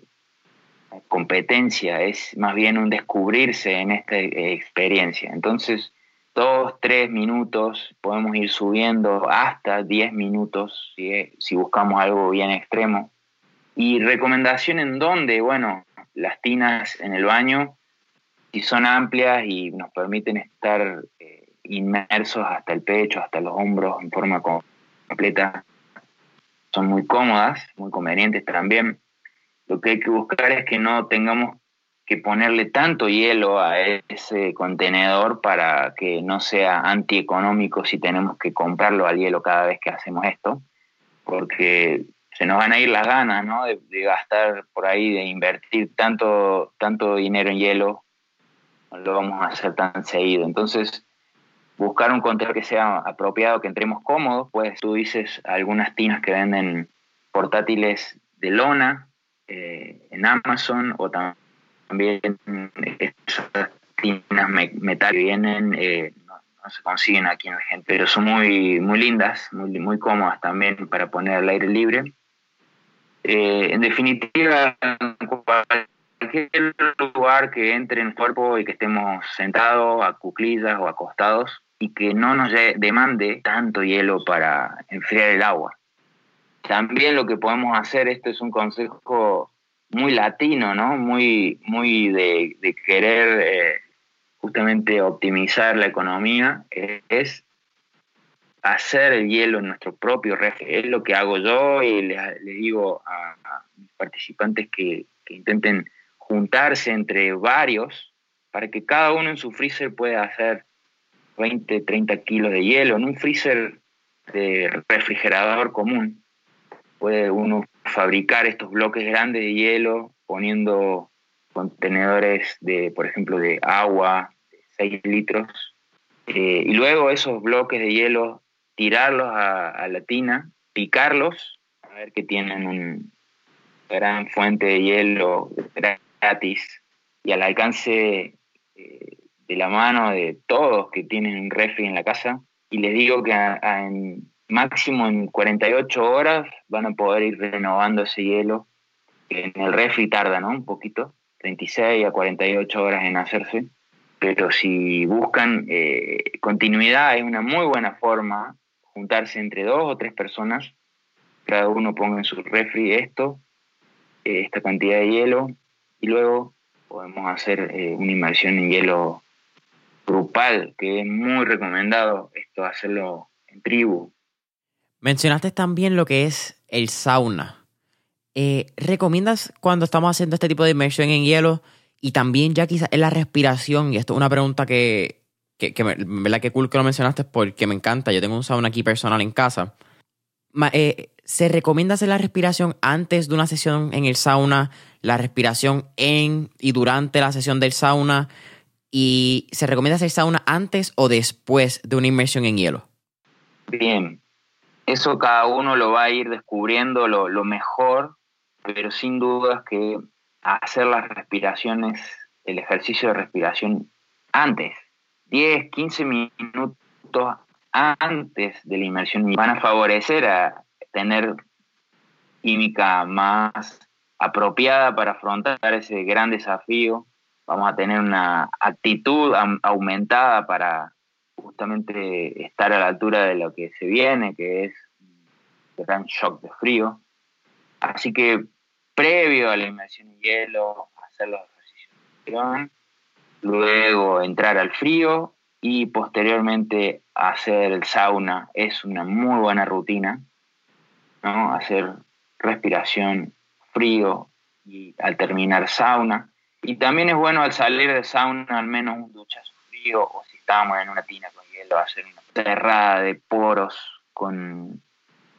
competencia, es más bien un descubrirse en esta experiencia. Entonces, dos, tres minutos, podemos ir subiendo hasta diez minutos si, si buscamos algo bien extremo. Y recomendación en dónde, bueno, las tinas en el baño, si son amplias y nos permiten estar eh, inmersos hasta el pecho, hasta los hombros en forma completa, son muy cómodas, muy convenientes también lo que hay que buscar es que no tengamos que ponerle tanto hielo a ese contenedor para que no sea antieconómico si tenemos que comprarlo al hielo cada vez que hacemos esto, porque se nos van a ir las ganas, ¿no? De, gastar por ahí, de invertir tanto, tanto dinero en hielo, no lo vamos a hacer tan seguido. Entonces, buscar un contenedor que sea apropiado, que entremos cómodos, pues tú dices algunas tinas que venden portátiles de lona eh, en Amazon o también esas tinas metal que vienen, eh, no, se consiguen aquí en la gente, pero son muy, muy lindas, muy, cómodas también para poner al aire libre. Eh, en definitiva, cualquier lugar que entre en cuerpo y que estemos sentados a cuclillas o acostados y que no nos demande tanto hielo para enfriar el agua. También lo que podemos hacer, esto es un consejo muy latino, ¿no? Muy, muy de, querer eh, justamente optimizar la economía, es hacer el hielo en nuestro propio refri. Es lo que hago yo y les, digo a, mis participantes que, intenten juntarse entre varios para que cada uno en su freezer pueda hacer 20, 30 kilos de hielo. En un freezer de refrigerador común puede uno fabricar estos bloques grandes de hielo poniendo contenedores de, por ejemplo, de agua, de 6 litros, eh, y luego esos bloques de hielo tirarlos a, la tina, picarlos, a ver que tienen una gran fuente de hielo gratis y al alcance eh, de la mano de todos que tienen un refri en la casa. Y les digo que en máximo en 48 horas van a poder ir renovando ese hielo. En el refri tarda, ¿no? Un poquito, 36 a 48 horas en hacerse. Pero si buscan eh, continuidad, es una muy buena forma juntarse entre dos o tres personas, cada uno ponga en su refri esto, eh, esta cantidad de hielo, y luego podemos hacer eh, una inmersión en hielo grupal, que es muy recomendado esto, hacerlo en tribu. Mencionaste también lo que es el sauna. Eh, ¿Recomiendas cuando estamos haciendo este tipo de inmersión en hielo y también ya quizás en la respiración? Y esto es una pregunta que que, que verdad que cool que lo mencionaste porque me encanta. Yo tengo un sauna aquí personal en casa. Eh, ¿Se recomienda hacer la respiración antes de una sesión en el sauna? ¿La respiración en y durante la sesión del sauna? ¿Y se recomienda hacer sauna antes o después de una inmersión en hielo? Bien, eso cada uno lo va a ir descubriendo lo, lo mejor, pero sin dudas que hacer las respiraciones, el ejercicio de respiración antes 10, 15 minutos antes de la inmersión van a favorecer a tener química más apropiada para afrontar ese gran desafío. Vamos a tener una actitud aumentada para justamente estar a la altura de lo que se viene, que es el gran shock de frío. Así que previo a la inmersión en hielo, hacer los ejercicios de luego entrar al frío y posteriormente hacer el sauna es una muy buena rutina, ¿no? Hacer respiración, frío y al terminar sauna. Y también es bueno al salir de sauna al menos un duchazo frío o si estamos en una tina con hielo hacer una cerrada de poros con,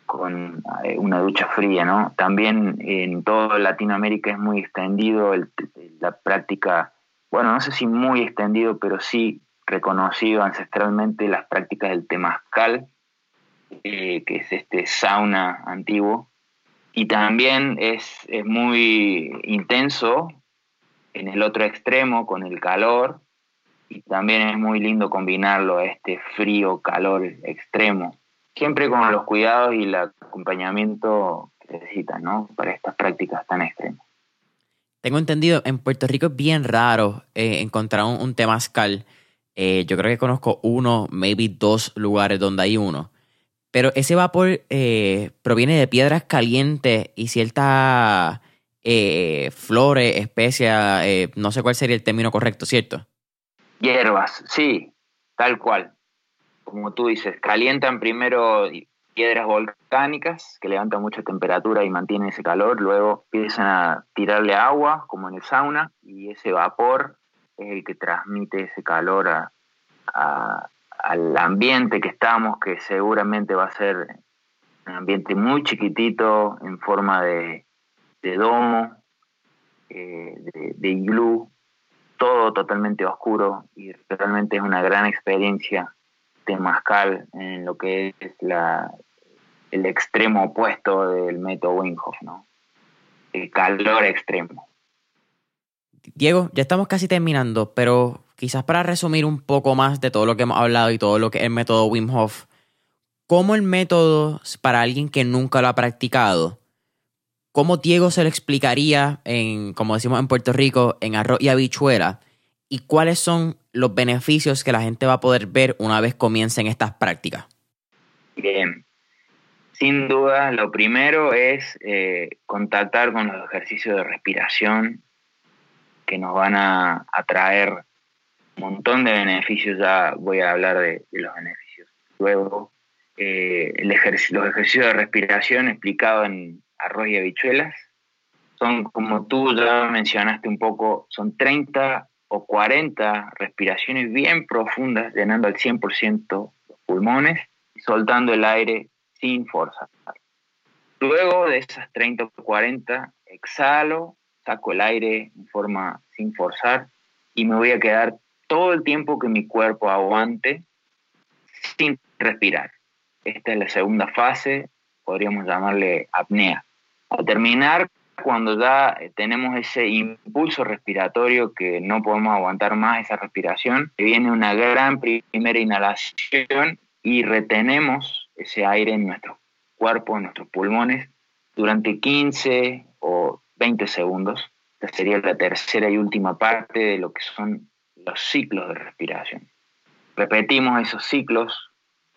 con eh, una ducha fría, ¿no? También en toda Latinoamérica es muy extendido la práctica bueno, no sé si muy extendido, pero sí reconocido ancestralmente las prácticas del temazcal, eh, que es este sauna antiguo, y también es, es, muy intenso en el otro extremo con el calor, y también es muy lindo combinarlo a este frío, calor extremo, siempre con los cuidados y el acompañamiento que necesitan, ¿no? Para estas prácticas tan extremas. Tengo entendido, en Puerto Rico es bien raro eh, encontrar un, temazcal. Eh, yo creo que conozco uno, maybe dos lugares donde hay uno. Pero ese vapor eh, proviene de piedras calientes y ciertas flores, especias, no sé cuál sería el término correcto, ¿cierto? Hierbas, sí, tal cual. Como tú dices, calientan primero piedras volcánicas que levantan mucha temperatura y mantienen ese calor, luego empiezan a tirarle agua, como en el sauna, y ese vapor es el que transmite ese calor al ambiente que estamos, que seguramente va a ser un ambiente muy chiquitito en forma de, domo, eh, de, de iglú, todo totalmente oscuro y realmente es una gran experiencia temazcal en lo que es la, el extremo opuesto del método Winghoff, ¿no? El calor extremo. Diego, ya estamos casi terminando, pero quizás para resumir un poco más de todo lo que hemos hablado y todo lo que es el método Wim Hof, ¿cómo el método para alguien que nunca lo ha practicado? ¿Cómo Diego se lo explicaría en, como decimos en Puerto Rico, en arroz y habichuela? ¿Y cuáles son los beneficios que la gente va a poder ver una vez comiencen estas prácticas? Bien, sin duda, lo primero es eh, contactar con los ejercicios de respiración que nos van a, traer un montón de beneficios. Ya voy a hablar de, los beneficios. Luego, eh, los ejercicios de respiración explicados en arroz y habichuelas son, como tú ya mencionaste un poco, son 30 o 40 respiraciones bien profundas, llenando al 100% los pulmones y soltando el aire sin forzar. Luego de esas 30 o 40, exhalo, saco el aire en forma sin forzar y me voy a quedar todo el tiempo que mi cuerpo aguante sin respirar. Esta es la segunda fase, podríamos llamarle apnea. Al terminar, cuando ya tenemos ese impulso respiratorio que no podemos aguantar más esa respiración, viene una gran primera inhalación y retenemos ese aire en nuestro cuerpo, en nuestros pulmones, durante 15 o 20 segundos. Esta sería la tercera y última parte de lo que son los ciclos de respiración. Repetimos esos ciclos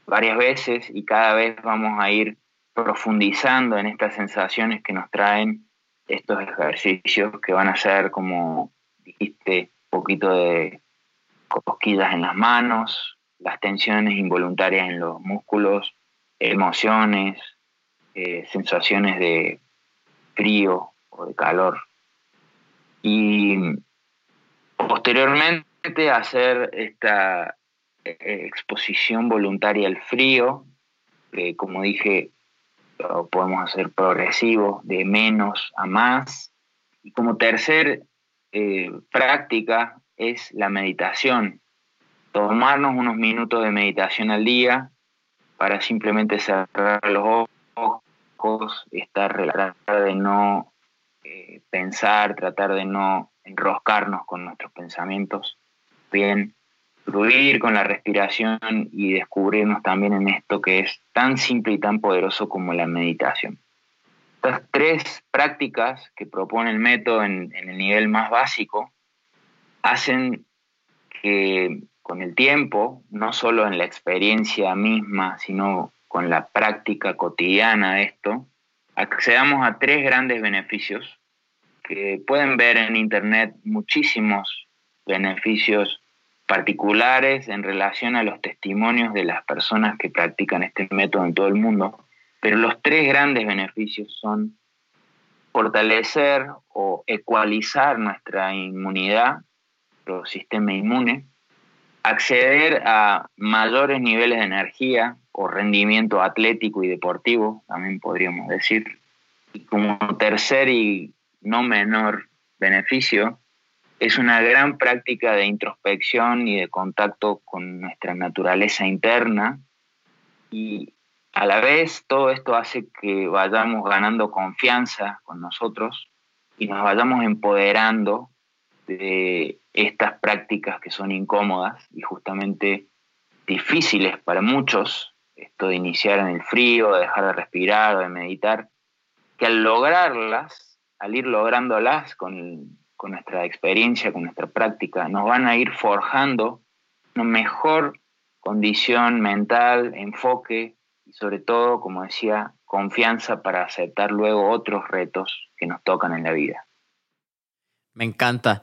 varias veces y cada vez vamos a ir profundizando en estas sensaciones que nos traen estos ejercicios que van a ser, como dijiste, un poquito de cosquillas en las manos, las tensiones involuntarias en los músculos, emociones, eh, sensaciones de frío o de calor. Y posteriormente hacer esta eh, exposición voluntaria al frío, que como dije, lo podemos hacer progresivo, de menos a más. Y como tercer eh, práctica es la meditación. Tomarnos unos minutos de meditación al día para simplemente cerrar los ojos, estar, tratar de no eh, pensar, tratar de no enroscarnos con nuestros pensamientos, bien, fluir con la respiración y descubrirnos también en esto que es tan simple y tan poderoso como la meditación. Estas tres prácticas que propone el método en, en el nivel más básico hacen que con el tiempo, no solo en la experiencia misma, sino con la práctica cotidiana de esto, accedamos a tres grandes beneficios que pueden ver en Internet muchísimos beneficios particulares en relación a los testimonios de las personas que practican este método en todo el mundo, pero los tres grandes beneficios son fortalecer o ecualizar nuestra inmunidad, nuestro sistema inmune, acceder a mayores niveles de energía o rendimiento atlético y deportivo, también podríamos decir. Y como tercer y no menor beneficio, es una gran práctica de introspección y de contacto con nuestra naturaleza interna. Y a la vez todo esto hace que vayamos ganando confianza con nosotros y nos vayamos empoderando de estas prácticas que son incómodas y justamente difíciles para muchos, esto de iniciar en el frío, de dejar de respirar, de meditar, que al lograrlas, al ir lográndolas con, con nuestra experiencia, con nuestra práctica, nos van a ir forjando una mejor condición mental, enfoque y sobre todo, como decía, confianza para aceptar luego otros retos que nos tocan en la vida. Me encanta.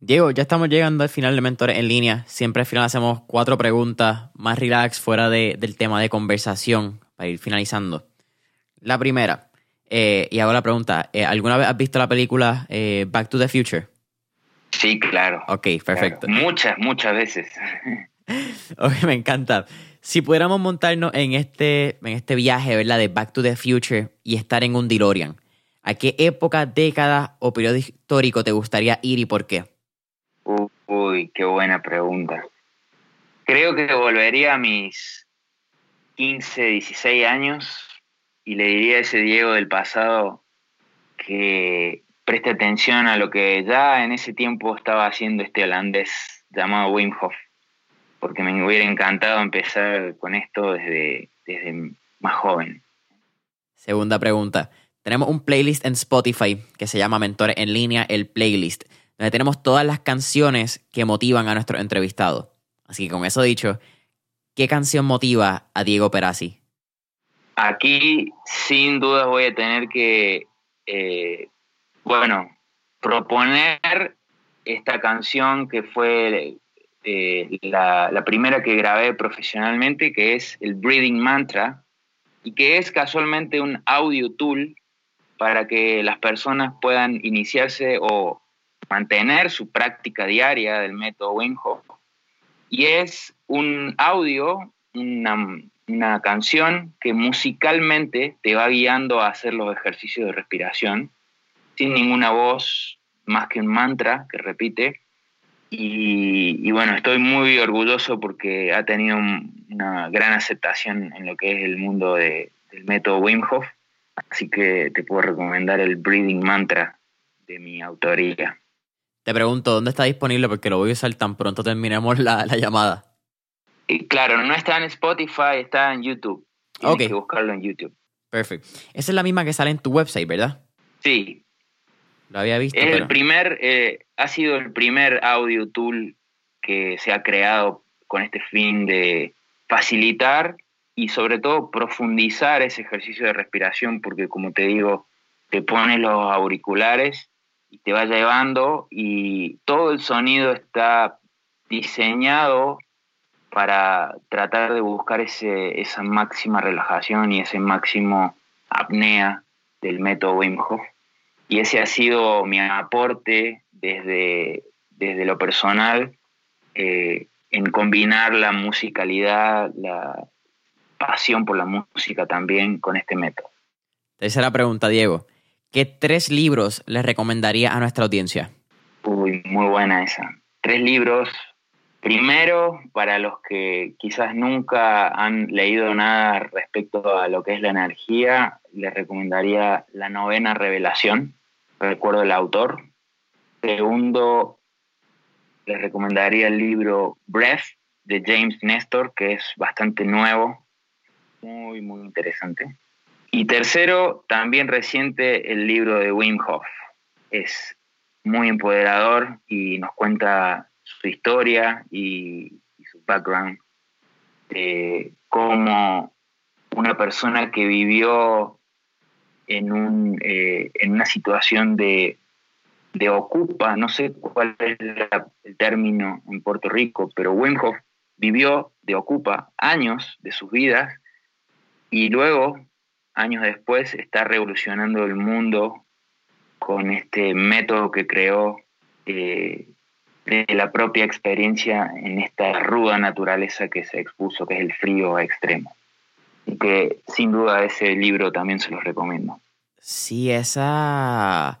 Diego, ya estamos llegando al final de Mentores en línea. Siempre al final hacemos cuatro preguntas más relax fuera del tema de conversación para ir finalizando. La primera, eh, y hago la pregunta, eh, ¿alguna vez has visto la película eh, Back to the Future? Sí, claro. Ok, perfecto. Muchas, muchas veces. ok, me encanta. Si pudiéramos montarnos en este, en este viaje, ¿verdad? De Back to the Future y estar en un DeLorean, ¿a qué época, década o periodo histórico te gustaría ir y por qué? Uy, qué buena pregunta. Creo que volvería a mis 15, 16 años y le diría a ese Diego del pasado que preste atención a lo que ya en ese tiempo estaba haciendo este holandés llamado Wim Hof, porque me hubiera encantado empezar con esto desde, desde más joven. Segunda pregunta. Tenemos un playlist en Spotify que se llama Mentores en línea, el playlist, donde tenemos todas las canciones que motivan a nuestro entrevistado. Así que con eso dicho, ¿qué canción motiva a Diego Perazzi? Aquí sin duda voy a tener que, eh, bueno, proponer esta canción que fue eh, la, la, primera que grabé profesionalmente, que es el Breathing Mantra, y que es casualmente un audio tool para que las personas puedan iniciarse o mantener su práctica diaria del método Wim Hof. Y es un audio, una, una canción que musicalmente te va guiando a hacer los ejercicios de respiración, sin ninguna voz más que un mantra que repite. Y, bueno, estoy muy orgulloso porque ha tenido una gran aceptación en lo que es el mundo del método Wim Hof. Así que te puedo recomendar el Breathing Mantra de mi autoría. Te pregunto, ¿dónde está disponible? Porque lo voy a usar tan pronto terminemos la llamada claro, no está en Spotify, está en YouTube. Tienes que buscarlo en YouTube. Perfecto. Esa es la misma que sale en tu website, ¿verdad? Sí. Lo había visto. Es el primer, eh, ha sido el primer audio tool que se ha creado con este fin de facilitar y sobre todo profundizar ese ejercicio de respiración, porque como te digo, te pones los auriculares y te va llevando y todo el sonido está diseñado para tratar de buscar ese, esa máxima relajación y ese máximo apnea del método Wim Hof. Y ese ha sido mi aporte desde, desde lo personal eh, en combinar la musicalidad, la pasión por la música también con este método. Tercera pregunta, Diego. ¿Qué tres libros les recomendaría a nuestra audiencia? Uy, muy buena esa. Tres libros Primero, para los que quizás nunca han leído nada respecto a lo que es la energía, les recomendaría La novena revelación, recuerdo el autor. Segundo, les recomendaría el libro Breath de James Nestor, que es bastante nuevo, muy, muy interesante. Y tercero, también reciente, el libro de Wim Hof. Es muy empoderador y nos cuenta su historia y, su background, como una persona que vivió en, un, eh, en una situación de, de, ocupa, no sé cuál es el término en Puerto Rico, pero Wim Hof vivió de ocupa años de sus vidas y luego, años después, está revolucionando el mundo con este método que creó eh, de la propia experiencia en esta ruda naturaleza que se expuso, que es el frío extremo. Y que sin duda ese libro también se los recomiendo. Sí, esa...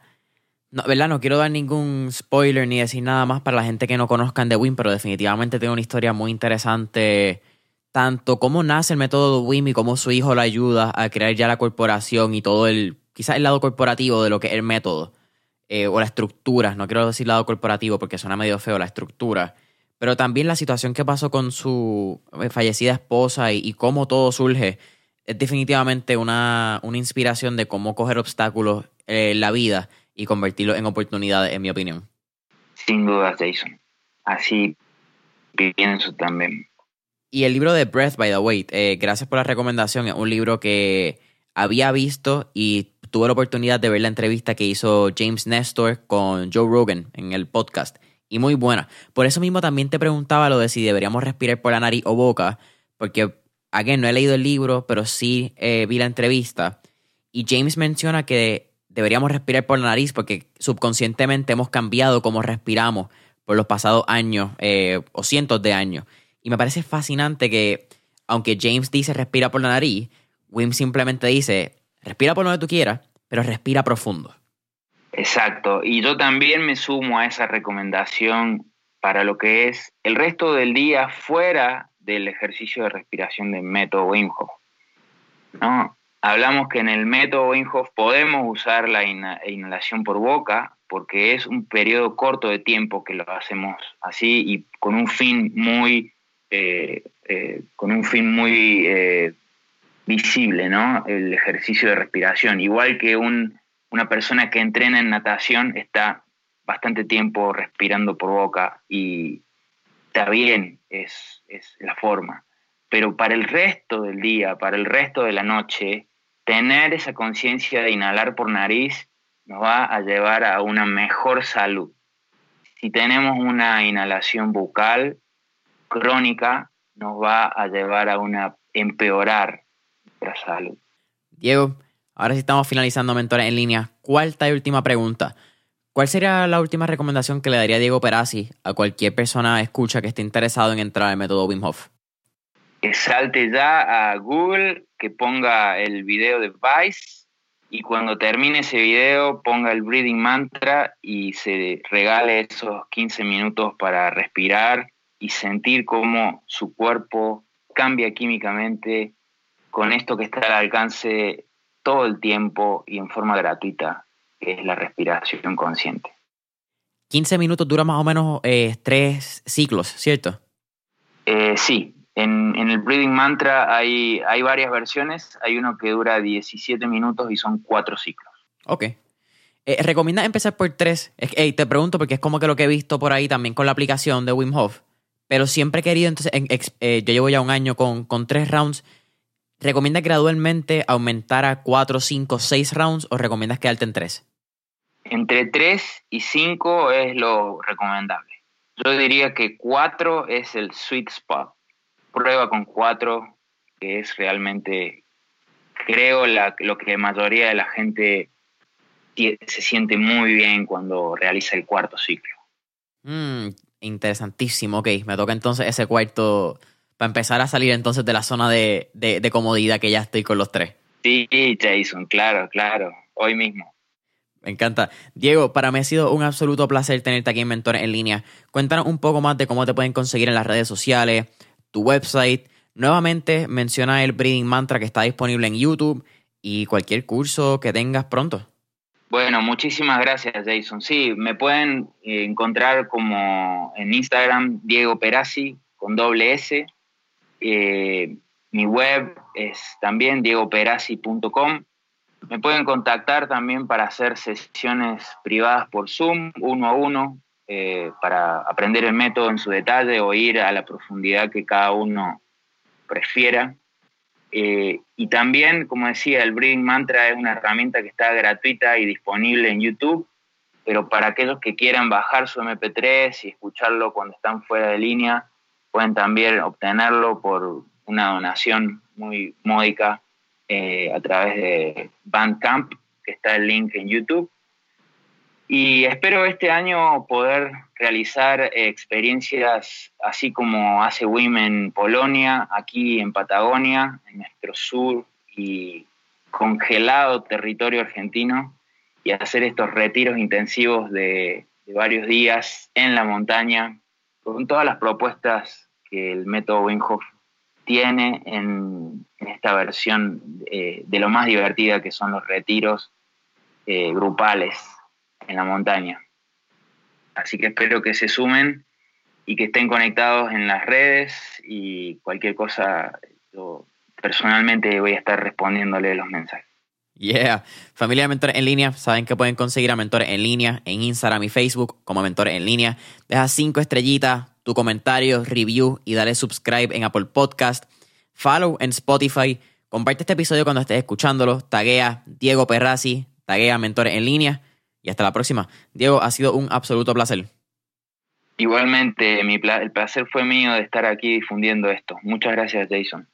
No, ¿verdad? No quiero dar ningún spoiler ni decir nada más para la gente que no conozcan de WIM, pero definitivamente tiene una historia muy interesante, tanto cómo nace el método de WIM y cómo su hijo lo ayuda a crear ya la corporación y todo el, quizás el lado corporativo de lo que es el método. Eh, o la estructura, no quiero decir lado corporativo porque suena medio feo la estructura, pero también la situación que pasó con su eh, fallecida esposa y, cómo todo surge, es definitivamente una, una, inspiración de cómo coger obstáculos en la vida y convertirlos en oportunidades, en mi opinión. Sin duda, Jason. Así pienso también. Y el libro de Breath, by the way, eh, gracias por la recomendación. Es un libro que había visto y tuve la oportunidad de ver la entrevista que hizo James Nestor con Joe Rogan en el podcast. Y muy buena. Por eso mismo también te preguntaba lo de si deberíamos respirar por la nariz o boca, porque again, no he leído el libro, pero sí eh, vi la entrevista. Y James menciona que deberíamos respirar por la nariz porque subconscientemente hemos cambiado cómo respiramos por los pasados años eh, o cientos de años. Y me parece fascinante que, aunque James dice respira por la nariz, Wim simplemente dice respira por donde tú quieras, pero respira profundo. Exacto, y yo también me sumo a esa recomendación para lo que es el resto del día fuera del ejercicio de respiración del método Wim. ¿no? Hablamos que en el método Wim podemos usar la inhalación por boca porque es un periodo corto de tiempo que lo hacemos así y con un fin muy, eh, eh, con un fin muy eh, visible, ¿no? El ejercicio de respiración. Igual que un, una persona que entrena en natación está bastante tiempo respirando por boca y está bien, es, es la forma. Pero para el resto del día, para el resto de la noche, tener esa conciencia de inhalar por nariz nos va a llevar a una mejor salud. Si tenemos una inhalación bucal crónica, nos va a llevar a una empeorar nuestra salud. Diego, ahora sí estamos finalizando Mentores en línea. Cuarta y última pregunta. ¿Cuál sería la última recomendación que le daría Diego Perazzi a cualquier persona escucha que esté interesado en entrar al método Wim Hof? Que salte ya a Google, que ponga el video de Vice y cuando termine ese video ponga el breathing mantra y se regale esos 15 minutos para respirar y sentir cómo su cuerpo cambia químicamente con esto que está al alcance todo el tiempo y en forma gratuita que es la respiración consciente. 15 minutos dura más o menos eh, tres ciclos, ¿cierto? Eh, sí, en, el Breathing Mantra hay, hay varias versiones. Hay uno que dura 17 minutos y son cuatro ciclos. Ok. Eh, ¿Recomiendas empezar por tres? te pregunto porque es como que lo que he visto por ahí también con la aplicación de Wim Hof. Pero siempre he querido, entonces, yo llevo ya un año con, con tres rounds. ¿Recomiendas gradualmente aumentar a cuatro, cinco, seis rounds o recomiendas quedarte en tres? Entre 3 y 5 es lo recomendable. Yo diría que 4 es el sweet spot. Prueba con 4, que es realmente, creo, lo que la mayoría de la gente se siente muy bien cuando realiza el cuarto ciclo. Mm, interesantísimo, ok. Me toca entonces ese cuarto para empezar a salir entonces de la zona de, de comodidad que ya estoy con los tres. Sí, Jason, claro, claro, hoy mismo. Me encanta. Diego, para mí ha sido un absoluto placer tenerte aquí en Mentores en Línea. Cuéntanos un poco más de cómo te pueden conseguir en las redes sociales, tu website. Nuevamente menciona el Breathing Mantra que está disponible en YouTube y cualquier curso que tengas pronto. Bueno, muchísimas gracias Jason. Sí, me pueden eh, encontrar como en Instagram Diego Perazzi con doble S. Eh, mi web es también diegoperazzi.com me pueden contactar también para hacer sesiones privadas por Zoom, uno a uno, eh, para aprender el método en su detalle o ir a la profundidad que cada uno prefiera. Eh, y también, como decía, el Breathing Mantra es una herramienta que está gratuita y disponible en YouTube, pero para aquellos que quieran bajar su MP3 y escucharlo cuando están fuera de línea, pueden también obtenerlo por una donación muy módica eh, a través de Bandcamp, que está el link en YouTube. Y espero este año poder realizar experiencias así como hace WIM en Polonia, aquí en Patagonia, en nuestro sur y congelado territorio argentino, y hacer estos retiros intensivos de, varios días en la montaña, con todas las propuestas que el método Wim Hof tiene en, esta versión eh, de lo más divertida que son los retiros eh, grupales en la montaña. Así que espero que se sumen y que estén conectados en las redes y cualquier cosa, yo personalmente voy a estar respondiéndole los mensajes. Yeah. Familia de Mentores en Línea, saben que pueden conseguir a Mentores en Línea en Instagram y Facebook como Mentores en Línea. Deja cinco estrellitas, tu comentario, review y dale subscribe en Apple Podcast, follow en Spotify, comparte este episodio cuando estés escuchándolo, taguea Diego Perrazzi, taguea Mentores en Línea y hasta la próxima. Diego, ha sido un absoluto placer. Igualmente, mi el placer fue mío de estar aquí difundiendo esto. Muchas gracias, Jason.